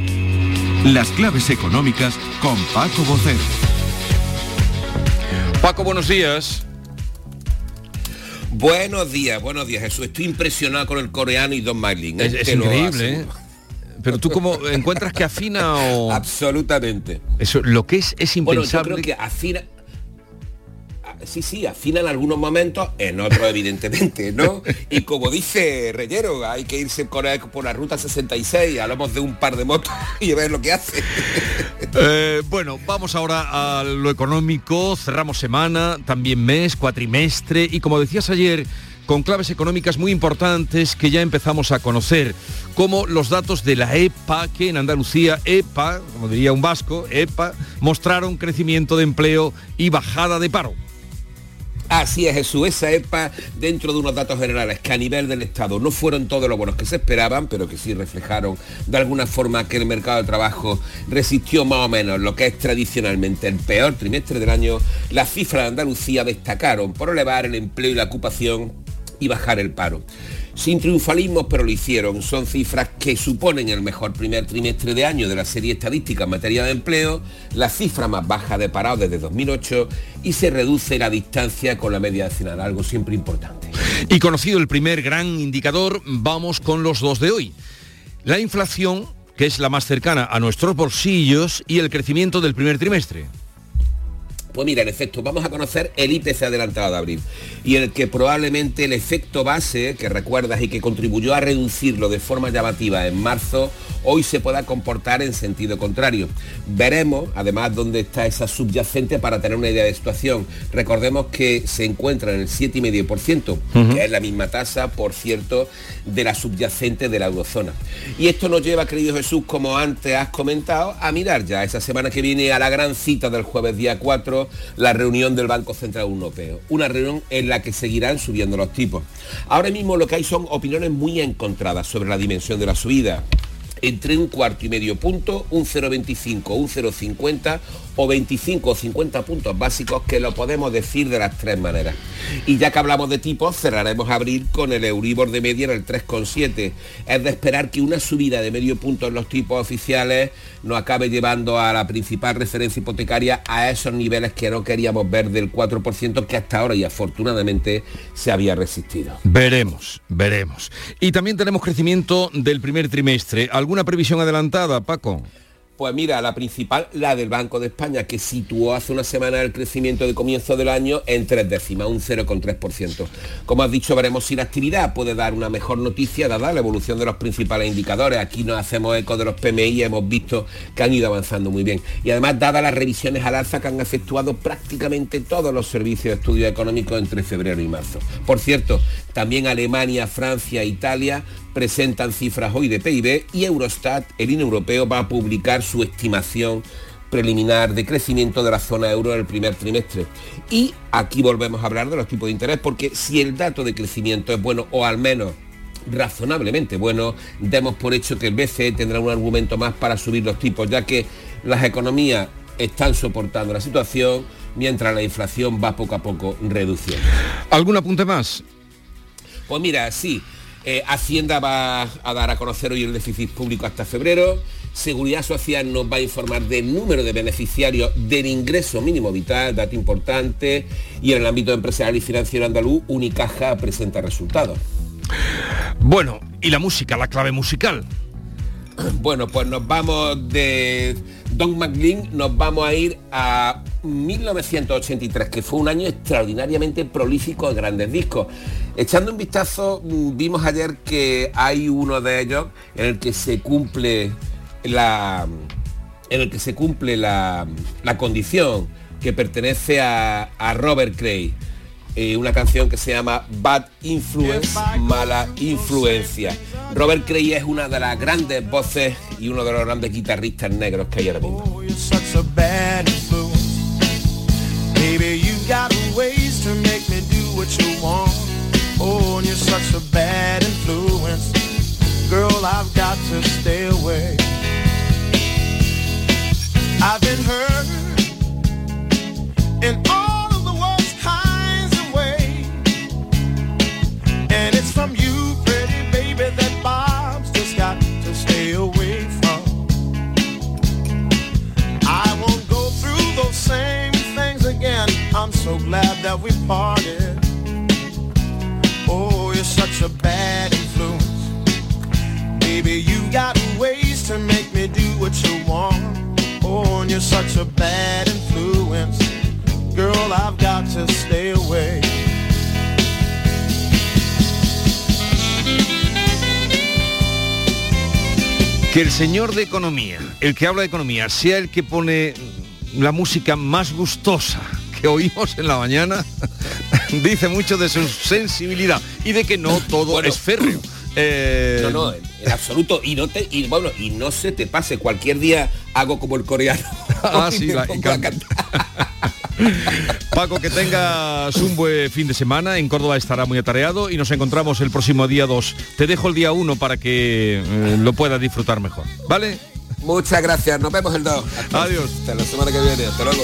Las claves económicas con Paco Bocero. Paco, buenos días. Buenos días, buenos días Jesús. Estoy impresionado con el coreano y Don Marlin. Es, es increíble, ¿eh? Pero tú cómo encuentras que afina o... Absolutamente. Eso, lo que es es Bueno, yo impensable. creo que afina... Sí, sí, afina en algunos momentos, en otros evidentemente, ¿no? Y como dice Reyero, hay que irse por, la ruta 66, hablamos de un par de motos y ver lo que hace. Eh, bueno, vamos ahora a lo económico. Cerramos semana, también mes, cuatrimestre y como decías ayer, con claves económicas muy importantes que ya empezamos a conocer, como los datos de la EPA, que en Andalucía, EPA, como diría un vasco, EPA, mostraron crecimiento de empleo y bajada de paro. Así es, Jesús, esa EPA dentro de unos datos generales que a nivel del Estado no fueron todos los buenos que se esperaban, pero que sí reflejaron de alguna forma que el mercado de trabajo resistió más o menos lo que es tradicionalmente el peor trimestre del año, las cifras de Andalucía destacaron por elevar el empleo y la ocupación y bajar el paro. Sin triunfalismo, pero lo hicieron. Son cifras que suponen el mejor primer trimestre de año de la serie estadística en materia de empleo, la cifra más baja de parado desde 2008 y se reduce la distancia con la media nacional, algo siempre importante. Y conocido el primer gran indicador, vamos con los dos de hoy. La inflación, que es la más cercana a nuestros bolsillos, y el crecimiento del primer trimestre. Pues mira, en efecto, vamos a conocer el IPC adelantado de abril y el que probablemente el efecto base que recuerdas y que contribuyó a reducirlo de forma llamativa en marzo, hoy se pueda comportar en sentido contrario. Veremos, además, dónde está esa subyacente para tener una idea de situación. Recordemos que se encuentra en el 7,5%, que es la misma tasa, por cierto, de la subyacente de la eurozona. Y esto nos lleva, querido Jesús, como antes has comentado, a mirar ya esa semana que viene a la gran cita del jueves día 4 la reunión del Banco Central Europeo. Una reunión en la que seguirán subiendo los tipos. Ahora mismo lo que hay son opiniones muy encontradas sobre la dimensión de la subida entre un cuarto y medio punto, un 0,25, un 0,50 o 25 o 50 puntos básicos que lo podemos decir de las tres maneras. Y ya que hablamos de tipos, cerraremos abril con el Euribor de media en el 3,7. Es de esperar que una subida de medio punto en los tipos oficiales nos acabe llevando a la principal referencia hipotecaria a esos niveles que no queríamos ver del 4% que hasta ahora y afortunadamente se había resistido. Veremos, veremos. Y también tenemos crecimiento del primer trimestre. ¿Alguna previsión adelantada, Paco? Pues mira, la principal, la del Banco de España, que situó hace una semana el crecimiento de comienzo del año en tres décimas, un 0,3%. Como has dicho, veremos si la actividad puede dar una mejor noticia dada la evolución de los principales indicadores. Aquí nos hacemos eco de los PMI hemos visto que han ido avanzando muy bien. Y además, dadas las revisiones al alza que han efectuado prácticamente todos los servicios de estudio económicos entre febrero y marzo. Por cierto, también Alemania, Francia, Italia presentan cifras hoy de PIB y Eurostat, el INE europeo, va a publicar su estimación preliminar de crecimiento de la zona euro en el primer trimestre. Y aquí volvemos a hablar de los tipos de interés, porque si el dato de crecimiento es bueno, o al menos razonablemente bueno, demos por hecho que el BCE tendrá un argumento más para subir los tipos, ya que las economías están soportando la situación mientras la inflación va poco a poco reduciendo. ¿Algún apunte más? Pues mira, sí, eh, Hacienda va a dar a conocer hoy el déficit público hasta febrero. Seguridad Social nos va a informar del número de beneficiarios del ingreso mínimo vital, dato importante. Y en el ámbito empresarial y financiero andaluz, Unicaja presenta resultados. Bueno, ¿y la música, la clave musical? Bueno, pues nos vamos de Don McLean, nos vamos a ir a 1983, que fue un año extraordinariamente prolífico de grandes discos. Echando un vistazo, mm, vimos ayer que hay uno de ellos en el que se cumple la en el que se cumple la, condición que pertenece a, Robert Cray. Eh, una canción que se llama Bad Influence, mala influencia. Robert Cray es una de las grandes voces y uno de los grandes guitarristas negros que hay ahora mismo. Oh, and you're such a bad influence. Girl, I've got to stay away. I've been hurt in all of the worst kinds of ways. And it's from you, pretty baby, that Bob's just got to stay away from. I won't go through those same things again. I'm so glad that we parted a bad influence. Baby, you got ways to make me do what you want. Oh, and you're such a bad influence. Girl, I've got to stay away. Que el señor de economía, el que habla de economía, sea el que pone la música más gustosa que oímos en la mañana, dice mucho de su sensibilidad y de que no todo es férreo. Eh, no, no, en absoluto. Y no te, y bueno, y no se te pase. Cualquier día hago como el coreano. ah, sí, Paco, que tengas un buen fin de semana. En Córdoba estará muy atareado y nos encontramos el próximo día 2. Te dejo el día 1 para que eh, lo puedas disfrutar mejor. ¿Vale? Muchas gracias. Nos vemos el 2. Adiós. Hasta la semana que viene. Hasta luego.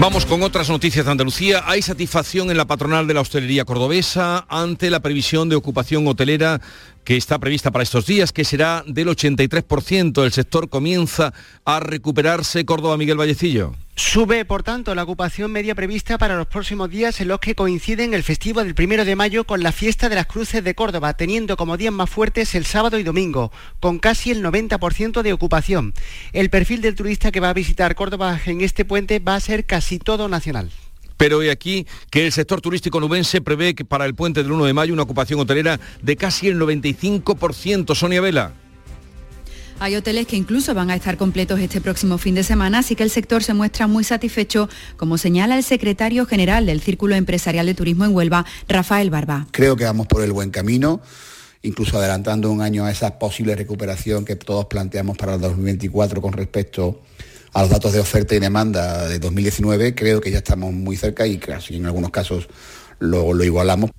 Vamos con otras noticias de Andalucía. Hay satisfacción en la patronal de la hostelería cordobesa ante la previsión de ocupación hotelera que está prevista para estos días, que será del 83%. El sector comienza a recuperarse. Córdoba, Miguel Vallecillo. Sube, por tanto, la ocupación media prevista para los próximos días en los que coinciden el festivo del primero de mayo con la fiesta de las cruces de Córdoba, teniendo como días más fuertes el sábado y domingo, con casi el 90% de ocupación. El perfil del turista que va a visitar Córdoba en este puente va a ser casi todo nacional. Pero hoy aquí que el sector turístico nubense prevé que para el puente del 1 de mayo una ocupación hotelera de casi el 95%. Sonia Vela. Hay hoteles que incluso van a estar completos este próximo fin de semana, así que el sector se muestra muy satisfecho, como señala el secretario general del Círculo Empresarial de Turismo en Huelva, Rafael Barba. Creo que vamos por el buen camino incluso adelantando un año a esa posible recuperación que todos planteamos para el 2024 con respecto a los datos de oferta y demanda de 2019, creo que ya estamos muy cerca y casi en algunos casos lo igualamos.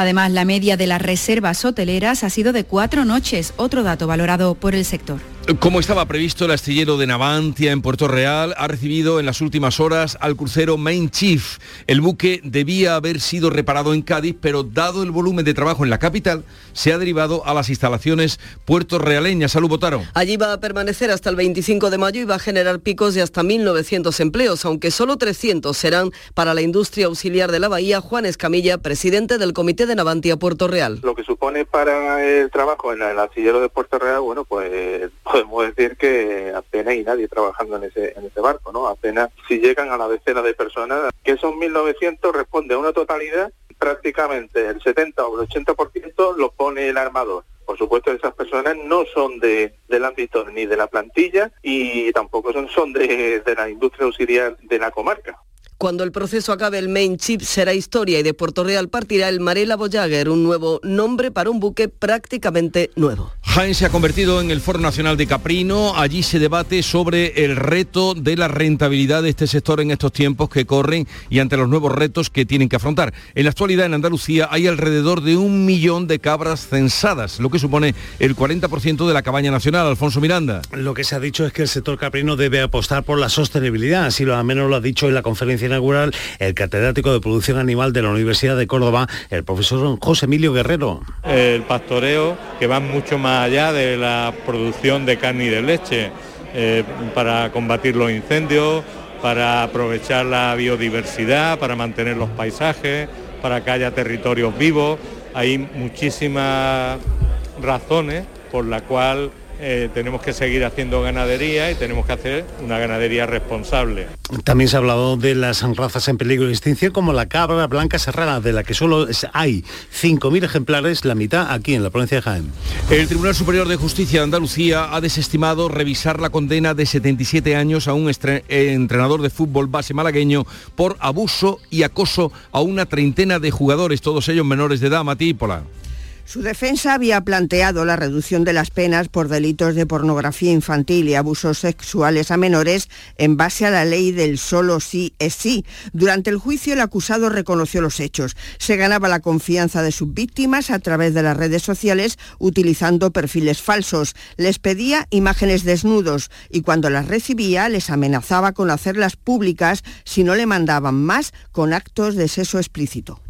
Además, la media de las reservas hoteleras ha sido de cuatro noches, otro dato valorado por el sector. Como estaba previsto, el astillero de Navantia en Puerto Real ha recibido en las últimas horas al crucero Main Chief. El buque debía haber sido reparado en Cádiz, pero dado el volumen de trabajo en la capital, se ha derivado a las instalaciones puertorrealeñas. Salud, Botaro. Allí va a permanecer hasta el 25 de mayo y va a generar picos de hasta 1.900 empleos, aunque solo 300 serán para la industria auxiliar de la bahía. Juan Escamilla, presidente del Comité de Navantia Puerto Real. Lo que supone para el trabajo en el astillero de Puerto Real, bueno, pues podemos decir que apenas hay nadie trabajando en ese, barco, ¿no? Apenas si llegan a la decena de personas, que son 1.900, responde a una totalidad, prácticamente el 70 o el 80% lo pone el armador. Por supuesto, esas personas no son de, del ámbito ni de la plantilla y tampoco son, son de, de la industria auxiliar de la comarca. Cuando el proceso acabe, el main chip será historia y de Puerto Real partirá el Marela Voyager, un nuevo nombre para un buque prácticamente nuevo. Jaén se ha convertido en el Foro Nacional de Caprino. Allí se debate sobre el reto de la rentabilidad de este sector en estos tiempos que corren y ante los nuevos retos que tienen que afrontar. En la actualidad en Andalucía hay alrededor de un millón de cabras censadas, lo que supone el 40% de la cabaña nacional. Alfonso Miranda. Lo que se ha dicho es que el sector caprino debe apostar por la sostenibilidad, así lo al menos lo ha dicho en la conferencia inaugural el catedrático de producción animal de la Universidad de Córdoba, el profesor José Emilio Guerrero. El pastoreo que va mucho más allá de la producción de carne y de leche eh, para combatir los incendios, para aprovechar la biodiversidad, para mantener los paisajes, para que haya territorios vivos. Hay muchísimas razones por la cual eh, tenemos que seguir haciendo ganadería y tenemos que hacer una ganadería responsable. También se ha hablado de las razas en peligro de extinción como la cabra blanca serrana, de la que solo hay 5.000 ejemplares, la mitad aquí en la provincia de Jaén. El Tribunal Superior de Justicia de Andalucía ha desestimado revisar la condena de 77 años a un entrenador de fútbol base malagueño por abuso y acoso a una treintena de jugadores, todos ellos menores de edad, Matípola. Su defensa había planteado la reducción de las penas por delitos de pornografía infantil y abusos sexuales a menores en base a la ley del solo sí es sí. Durante el juicio el acusado reconoció los hechos. Se ganaba la confianza de sus víctimas a través de las redes sociales utilizando perfiles falsos. Les pedía imágenes desnudos y cuando las recibía les amenazaba con hacerlas públicas si no le mandaban más con actos de sexo explícito.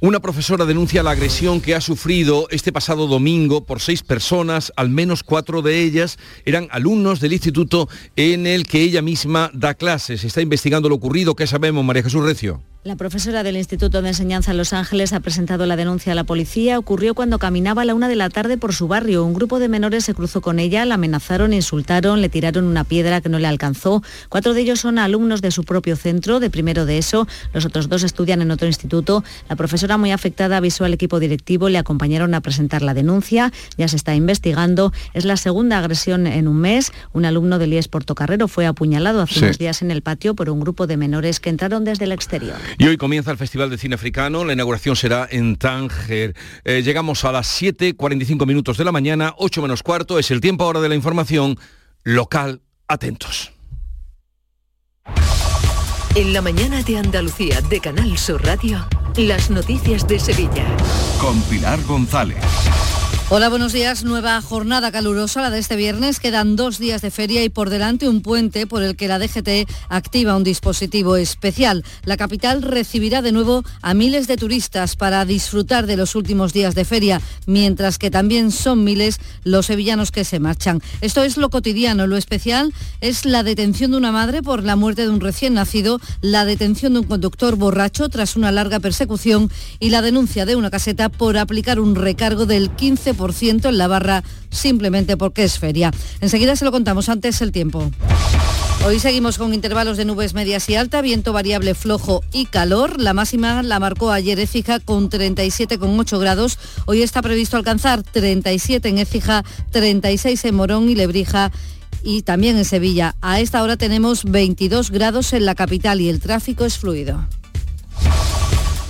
Una profesora denuncia la agresión que ha sufrido este pasado domingo por seis personas, al menos cuatro de ellas eran alumnos del instituto en el que ella misma da clases. Está investigando lo ocurrido. ¿Qué sabemos, María Jesús Recio? La profesora del Instituto de Enseñanza en Los Ángeles ha presentado la denuncia a la policía. Ocurrió cuando caminaba a la una de la tarde por su barrio. Un grupo de menores se cruzó con ella, la amenazaron, insultaron, le tiraron una piedra que no le alcanzó. Cuatro de ellos son alumnos de su propio centro, de primero de eso. Los otros dos estudian en otro instituto. La profesora muy afectada avisó al equipo directivo, le acompañaron a presentar la denuncia. Ya se está investigando. Es la segunda agresión en un mes. Un alumno del IES Portocarrero fue apuñalado hace unos días en el patio por un grupo de menores que entraron desde el exterior. Y hoy comienza el Festival de Cine Africano, la inauguración será en Tánger. Eh, llegamos a las 7.45 minutos de la mañana, 8 menos cuarto, es el tiempo ahora de la información local. Atentos. En la mañana de Andalucía de Canal Sur Radio, las noticias de Sevilla. Con Pilar González. Hola, buenos días. Nueva jornada calurosa, la de este viernes. Quedan dos días de feria y por delante un puente por el que la DGT activa un dispositivo especial. La capital recibirá de nuevo a miles de turistas para disfrutar de los últimos días de feria, mientras que también son miles los sevillanos que se marchan. Esto es lo cotidiano. Lo especial es la detención de una madre por la muerte de un recién nacido, la detención de un conductor borracho tras una larga persecución y la denuncia de una caseta por aplicar un recargo del 15% en la barra simplemente porque es feria. Enseguida se lo contamos antes el tiempo. Hoy seguimos con intervalos de nubes medias y alta, viento variable flojo y calor. La máxima la marcó ayer Écija con 37,8 grados. Hoy está previsto alcanzar 37 en Écija, 36 en Morón y Lebrija y también en Sevilla. A esta hora tenemos 22 grados en la capital y el tráfico es fluido.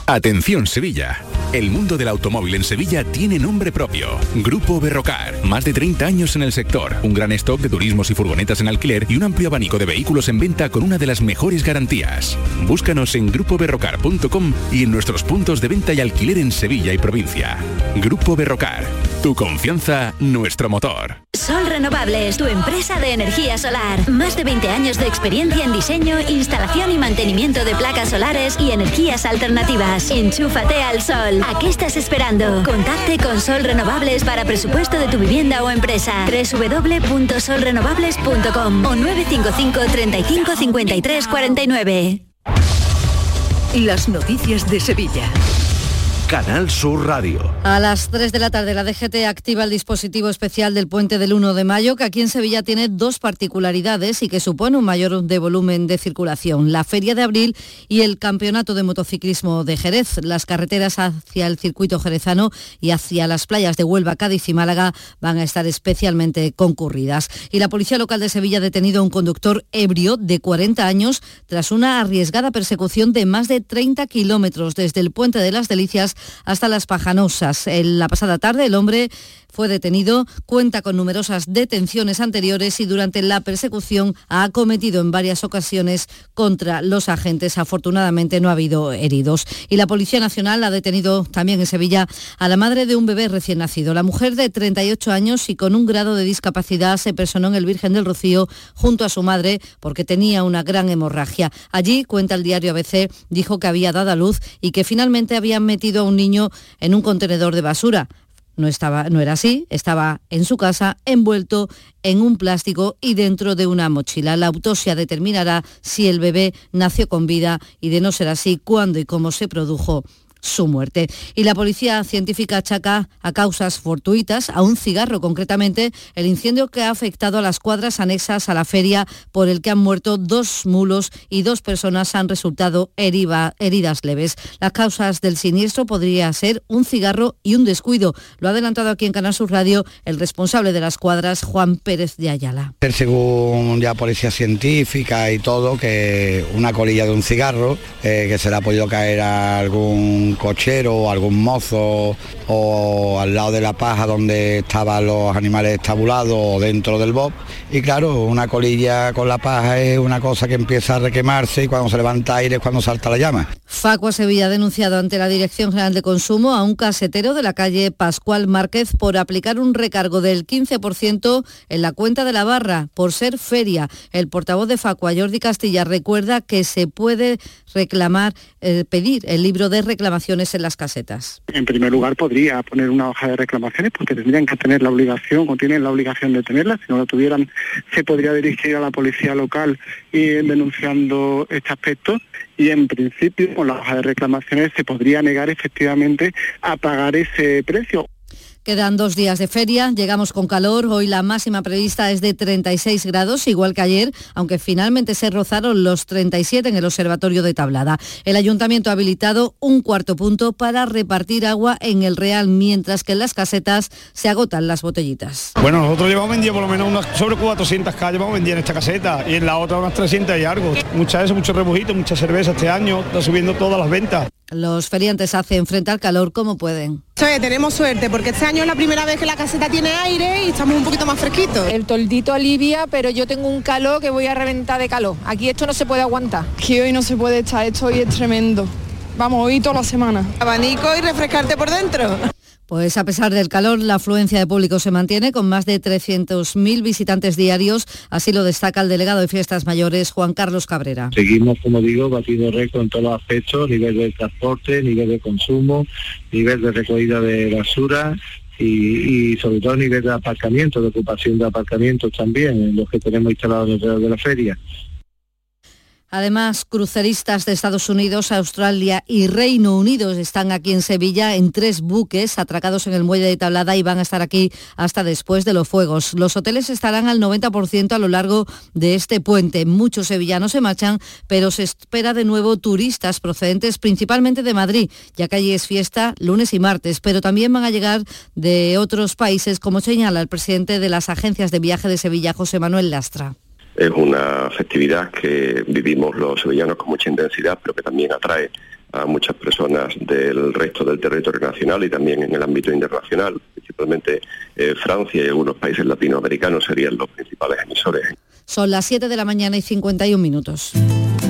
Atención Sevilla. El mundo del automóvil en Sevilla tiene nombre propio. Grupo Berrocar. Más de 30 años en el sector. Un gran stock de turismos y furgonetas en alquiler y un amplio abanico de vehículos en venta con una de las mejores garantías. Búscanos en grupoberrocar.com y en nuestros puntos de venta y alquiler en Sevilla y provincia. Grupo Berrocar. Tu confianza, nuestro motor. Sol Renovables, tu empresa de energía solar. Más de 20 años de experiencia en diseño, instalación y mantenimiento de placas solares y energías alternativas. Enchúfate al sol. ¿A qué estás esperando? Contacte con Sol Renovables para presupuesto de tu vivienda o empresa. www.solrenovables.com o 955 35 53 49. Las noticias de Sevilla. Canal Sur Radio. A las 3 de la tarde la DGT activa el dispositivo especial del puente del 1 de mayo, que aquí en Sevilla tiene dos particularidades y que supone un mayor de volumen de circulación. La Feria de Abril y el Campeonato de Motociclismo de Jerez. Las carreteras hacia el circuito jerezano y hacia las playas de Huelva, Cádiz y Málaga van a estar especialmente concurridas. Y la Policía Local de Sevilla ha detenido a un conductor ebrio de 40 años tras una arriesgada persecución de más de 30 kilómetros desde el Puente de las Delicias hasta las Pajanosas. En la pasada tarde el hombre fue detenido, cuenta con numerosas detenciones anteriores y durante la persecución ha cometido en varias ocasiones contra los agentes. Afortunadamente no ha habido heridos. Y la Policía Nacional ha detenido también en Sevilla a la madre de un bebé recién nacido. La mujer de 38 años y con un grado de discapacidad se personó en el Virgen del Rocío junto a su madre porque tenía una gran hemorragia. Allí, cuenta el diario ABC, dijo que había dado a luz y que finalmente habían metido a un niño en un contenedor de basura. No, estaba, no era así, estaba en su casa envuelto en un plástico y dentro de una mochila. La autopsia determinará si el bebé nació con vida y de no ser así, cuándo y cómo se produjo su muerte. Y la policía científica achaca a causas fortuitas, a un cigarro concretamente, el incendio que ha afectado a las cuadras anexas a la feria por el que han muerto dos mulos y dos personas han resultado heridas leves. Las causas del siniestro podría ser un cigarro y un descuido. Lo ha adelantado aquí en Canal Radio el responsable de las cuadras, Juan Pérez de Ayala. Según ya policía científica y todo, que una colilla de un cigarro, eh, que se le ha podido caer a algún cochero o algún mozo o al lado de la paja donde estaban los animales estabulados o dentro del bob. Y claro, una colilla con la paja es una cosa que empieza a requemarse y cuando se levanta aire es cuando salta la llama. Facua Sevilla ha denunciado ante la Dirección General de Consumo a un casetero de la calle Pascual Márquez por aplicar un recargo del 15% en la cuenta de la barra por ser feria. El portavoz de Facua, Jordi Castilla, recuerda que se puede reclamar, eh, pedir el libro de reclamaciones en las casetas. En primer lugar, podría poner una hoja de reclamaciones porque tendrían que tener la obligación o tienen la obligación de tenerla. Si no lo tuvieran, se podría dirigir a la policía local y denunciando este aspecto. Y en principio, con la hoja de reclamaciones se podría negar efectivamente a pagar ese precio. Quedan dos días de feria, llegamos con calor, hoy la máxima prevista es de 36 grados, igual que ayer, aunque finalmente se rozaron los 37 en el Observatorio de Tablada. El ayuntamiento ha habilitado un cuarto punto para repartir agua en el Real, mientras que en las casetas se agotan las botellitas. Bueno, nosotros llevamos vendido por lo menos unas sobre 400 calles, llevamos vendido en esta caseta y en la otra unas 300 y algo. Mucha eso, mucho rebujito, mucha cerveza este año, está subiendo todas las ventas. Los feriantes hacen frente al calor como pueden. tenemos suerte porque este año es la primera vez que la caseta tiene aire y estamos un poquito más fresquitos. El toldito alivia, pero yo tengo un calor que voy a reventar de calor. Aquí esto no se puede aguantar. Que hoy no se puede estar, esto hoy es tremendo. Vamos, hoy toda la semana. Abanico y refrescarte por dentro. Pues a pesar del calor, la afluencia de público se mantiene con más de 300.000 visitantes diarios, así lo destaca el delegado de Fiestas Mayores, Juan Carlos Cabrera. Seguimos, como digo, batiendo récord en todos los aspectos, nivel de transporte, nivel de consumo, nivel de recogida de basura y, sobre todo nivel de aparcamiento, de ocupación de aparcamientos también, en los que tenemos instalados alrededor de la feria. Además, cruceristas de Estados Unidos, Australia y Reino Unido están aquí en Sevilla en tres buques atracados en el muelle de Tablada y van a estar aquí hasta después de los fuegos. Los hoteles estarán al 90% a lo largo de este puente. Muchos sevillanos se marchan, pero se espera de nuevo turistas procedentes principalmente de Madrid, ya que allí es fiesta lunes y martes, pero también van a llegar de otros países, como señala el presidente de las agencias de viaje de Sevilla, José Manuel Lastra es una festividad que vivimos los sevillanos con mucha intensidad, pero que también atrae a muchas personas del resto del territorio nacional y también en el ámbito internacional, principalmente eh, Francia y algunos países latinoamericanos serían los principales emisores. Son las 7 de la mañana y 51 minutos.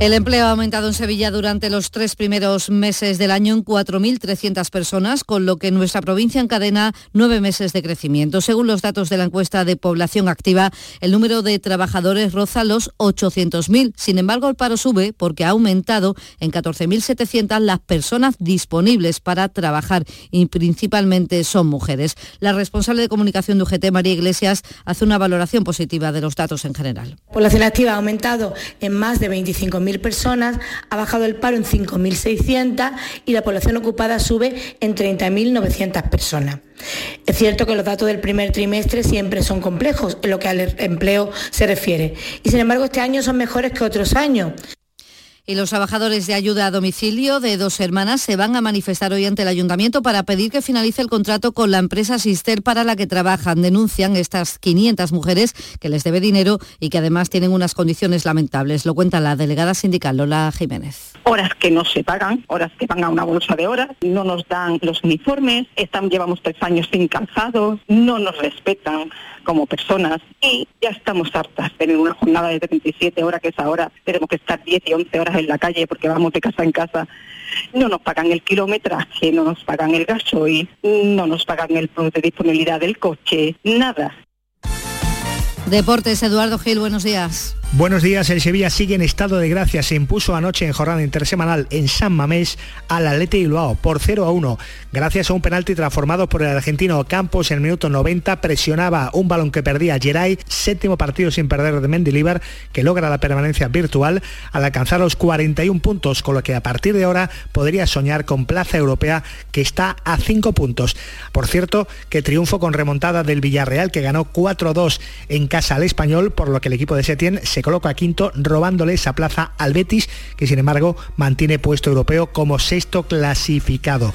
El empleo ha aumentado en Sevilla durante los tres primeros meses del año en 4.300 personas, con lo que nuestra provincia encadena nueve meses de crecimiento. Según los datos de la encuesta de población activa, el número de trabajadores roza los 800.000. Sin embargo, el paro sube porque ha aumentado en 14.700 las personas disponibles para trabajar y principalmente son mujeres. La responsable de comunicación de UGT, María Iglesias, hace una valoración positiva de los datos en general. La población activa ha aumentado en más de 25.000 personas, ha bajado el paro en 5.600 y la población ocupada sube en 30.900 personas. Es cierto que los datos del primer trimestre siempre son complejos en lo que al empleo se refiere y sin embargo este año son mejores que otros años. Y los trabajadores de ayuda a domicilio de dos hermanas se van a manifestar hoy ante el ayuntamiento para pedir que finalice el contrato con la empresa Sister para la que trabajan. Denuncian estas 500 mujeres que les debe dinero y que además tienen unas condiciones lamentables. Lo cuenta la delegada sindical Lola Jiménez. Horas que no se pagan, horas que van a una bolsa de horas, no nos dan los uniformes, están, llevamos tres años sin calzados, no nos respetan como personas y ya estamos hartas de tener una jornada de 37 horas que es ahora, tenemos que estar 10 y 11 horas en la calle porque vamos de casa en casa. No nos pagan el kilometraje, no nos pagan el gasoil, no nos pagan el de disponibilidad del coche, nada. Deportes, Eduardo Gil, buenos días. Buenos días, el Sevilla sigue en estado de gracia. Se impuso anoche en jornada intersemanal en San Mamés al Atleti Bilbao por 0 a 1. Gracias a un penalti transformado por el argentino Campos en el minuto 90, presionaba un balón que perdía Geray, séptimo partido sin perder de Mendilibar, que logra la permanencia virtual al alcanzar los 41 puntos, con lo que a partir de ahora podría soñar con plaza europea que está a 5 puntos. Por cierto, que triunfo con remontada del Villarreal, que ganó 4-2 en casa al español, por lo que el equipo de Setién se coloca quinto, robándole esa plaza al Betis, que sin embargo mantiene puesto europeo como sexto clasificado.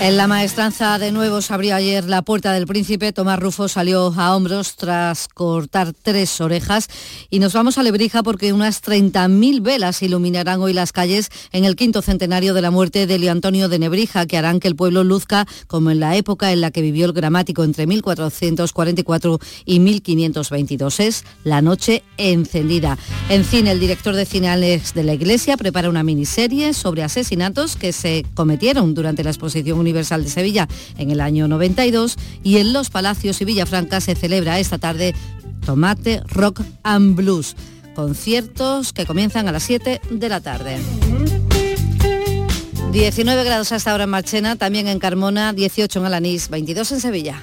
En la maestranza de nuevo se abrió ayer la puerta del príncipe. Tomás Rufo salió a hombros tras cortar tres orejas. Y nos vamos a Lebrija porque unas 30.000 velas iluminarán hoy las calles en el quinto centenario de la muerte de Leo Antonio de Nebrija, que harán que el pueblo luzca como en la época en la que vivió el gramático entre 1444 y 1522. Es la noche encendida. En cine, el director de Cinales de la Iglesia prepara una miniserie sobre asesinatos que se cometieron durante la exposición Universal de Sevilla en el año 92 y en Los Palacios y Villafranca se celebra esta tarde Tomate Rock and Blues, conciertos que comienzan a las 7 de la tarde. 19 grados hasta ahora en Marchena, también en Carmona, 18 en Alanís, 22 en Sevilla.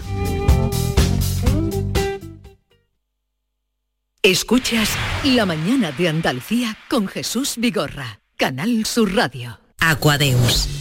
Escuchas La mañana de Andalucía con Jesús Vigorra, Canal Sur Radio. Aquadeus,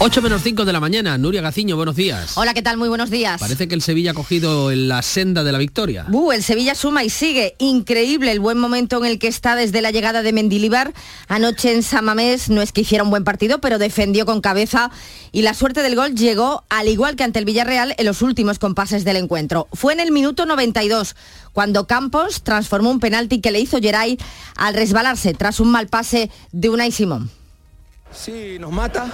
8 menos 5 de la mañana, Nuria Gaciño, buenos días. Hola, ¿qué tal? Muy buenos días. Parece que el Sevilla ha cogido la senda de la victoria. Uh, el Sevilla suma y sigue. Increíble el buen momento en el que está desde la llegada de Mendilibar. Anoche en Samamés no es que hiciera un buen partido, pero defendió con cabeza y la suerte del gol llegó, al igual que ante el Villarreal, en los últimos compases del encuentro. Fue en el minuto 92 cuando Campos transformó un penalti que le hizo Geray al resbalarse tras un mal pase de Unai Simón. Sí, nos mata,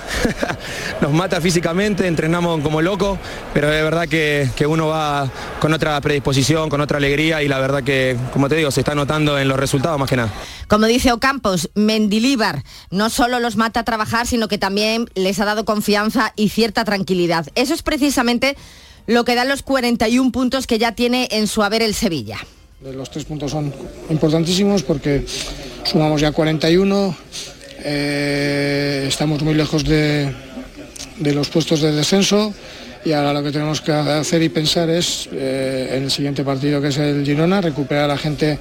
nos mata físicamente, entrenamos como locos, pero es verdad que, que, uno va con otra predisposición, con otra alegría y la verdad que, como te digo, se está notando en los resultados más que nada. Como dice Ocampos, Mendilíbar no solo los mata a trabajar, sino que también les ha dado confianza y cierta tranquilidad. Eso es precisamente lo que dan los 41 puntos que ya tiene en su haber el Sevilla. Los tres puntos son importantísimos porque sumamos ya 41 eh, estamos muy lejos de, de, los puestos de descenso y ahora lo que tenemos que hacer y pensar es eh, en el siguiente partido que es el Girona, recuperar a la gente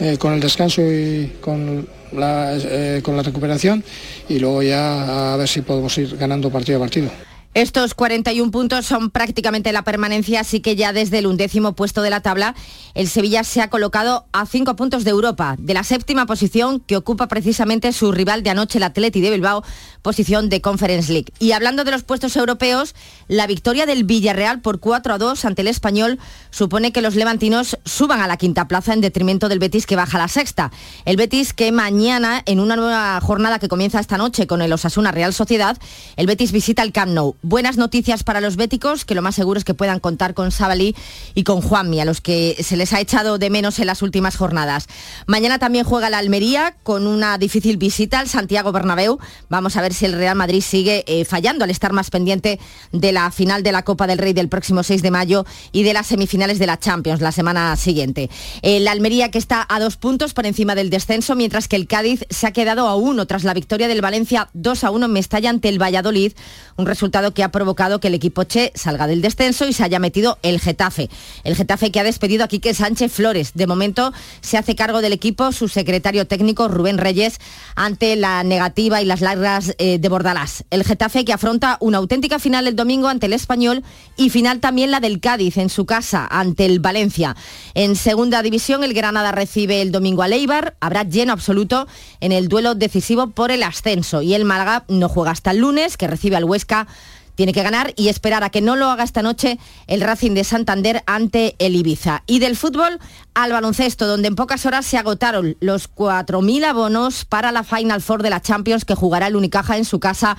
eh, con el descanso y con la, eh, con la recuperación y luego ya a ver si podemos ir ganando partido a partido. Estos 41 puntos son prácticamente la permanencia, así que ya desde el undécimo puesto de la tabla, el Sevilla se ha colocado a cinco puntos de Europa, de la séptima posición que ocupa precisamente su rival de anoche, el Atleti de Bilbao, posición de Conference League. Y hablando de los puestos europeos, la victoria del Villarreal por 4 a 2 ante el Español supone que los levantinos suban a la quinta plaza en detrimento del Betis que baja a la sexta. El Betis que mañana, en una nueva jornada que comienza esta noche con el Osasuna Real Sociedad, el Betis visita el Camp Nou buenas noticias para los béticos, que lo más seguro es que puedan contar con Sabalí y con Juanmi, a los que se les ha echado de menos en las últimas jornadas. Mañana también juega la Almería con una difícil visita al Santiago Bernabéu. Vamos a ver si el Real Madrid sigue eh, fallando al estar más pendiente de la final de la Copa del Rey del próximo 6 de mayo y de las semifinales de la Champions la semana siguiente. Eh, la Almería que está a dos puntos por encima del descenso, mientras que el Cádiz se ha quedado a uno tras la victoria del Valencia 2 a 1 en Mestalla ante el Valladolid, un resultado que ha provocado que el equipo Che salga del descenso y se haya metido el Getafe. El Getafe que ha despedido a Quique Sánchez Flores. De momento se hace cargo del equipo su secretario técnico Rubén Reyes ante la negativa y las largas eh, de Bordalás. El Getafe que afronta una auténtica final el domingo ante el Español y final también la del Cádiz en su casa ante el Valencia. En segunda división el Granada recibe el domingo a Leibar. Habrá lleno absoluto en el duelo decisivo por el ascenso y el Málaga no juega hasta el lunes que recibe al Huesca tiene que ganar y esperar a que no lo haga esta noche el Racing de Santander ante el Ibiza. Y del fútbol al baloncesto, donde en pocas horas se agotaron los 4.000 abonos para la Final Four de la Champions que jugará el Unicaja en su casa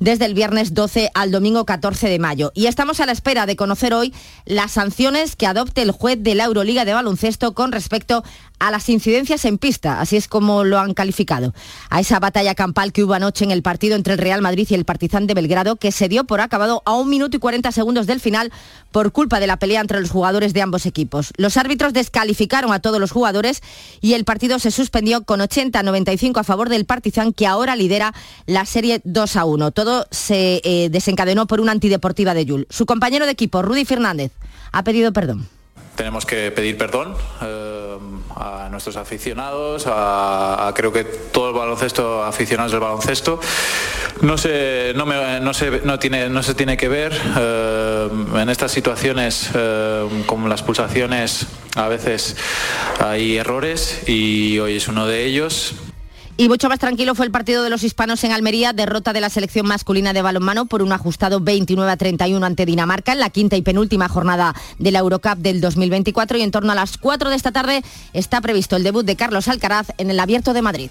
desde el viernes 12 al domingo 14 de mayo. Y estamos a la espera de conocer hoy las sanciones que adopte el juez de la Euroliga de baloncesto con respecto a las incidencias en pista, así es como lo han calificado, a esa batalla campal que hubo anoche en el partido entre el Real Madrid y el Partizan de Belgrado, que se dio por acabado a un minuto y 40 segundos del final por culpa de la pelea entre los jugadores de ambos equipos. Los árbitros descalificaron a todos los jugadores y el partido se suspendió con 80-95 a favor del Partizan, que ahora lidera la serie 2 a 1. Todo se eh, desencadenó por una antideportiva de Yul. Su compañero de equipo, Rudy Fernández, ha pedido perdón tenemos que pedir perdón eh, a nuestros aficionados, a, creo que todo el baloncesto, aficionados del baloncesto. No se, no, no tiene, no se tiene que ver eh, en estas situaciones eh, como las pulsaciones, a veces hay errores y hoy es uno de ellos. Y mucho más tranquilo fue el partido de los hispanos en Almería, derrota de la selección masculina de balonmano por un ajustado 29 a 31 ante Dinamarca en la quinta y penúltima jornada de la Eurocup del 2024 y en torno a las 4 de esta tarde está previsto el debut de Carlos Alcaraz en el Abierto de Madrid.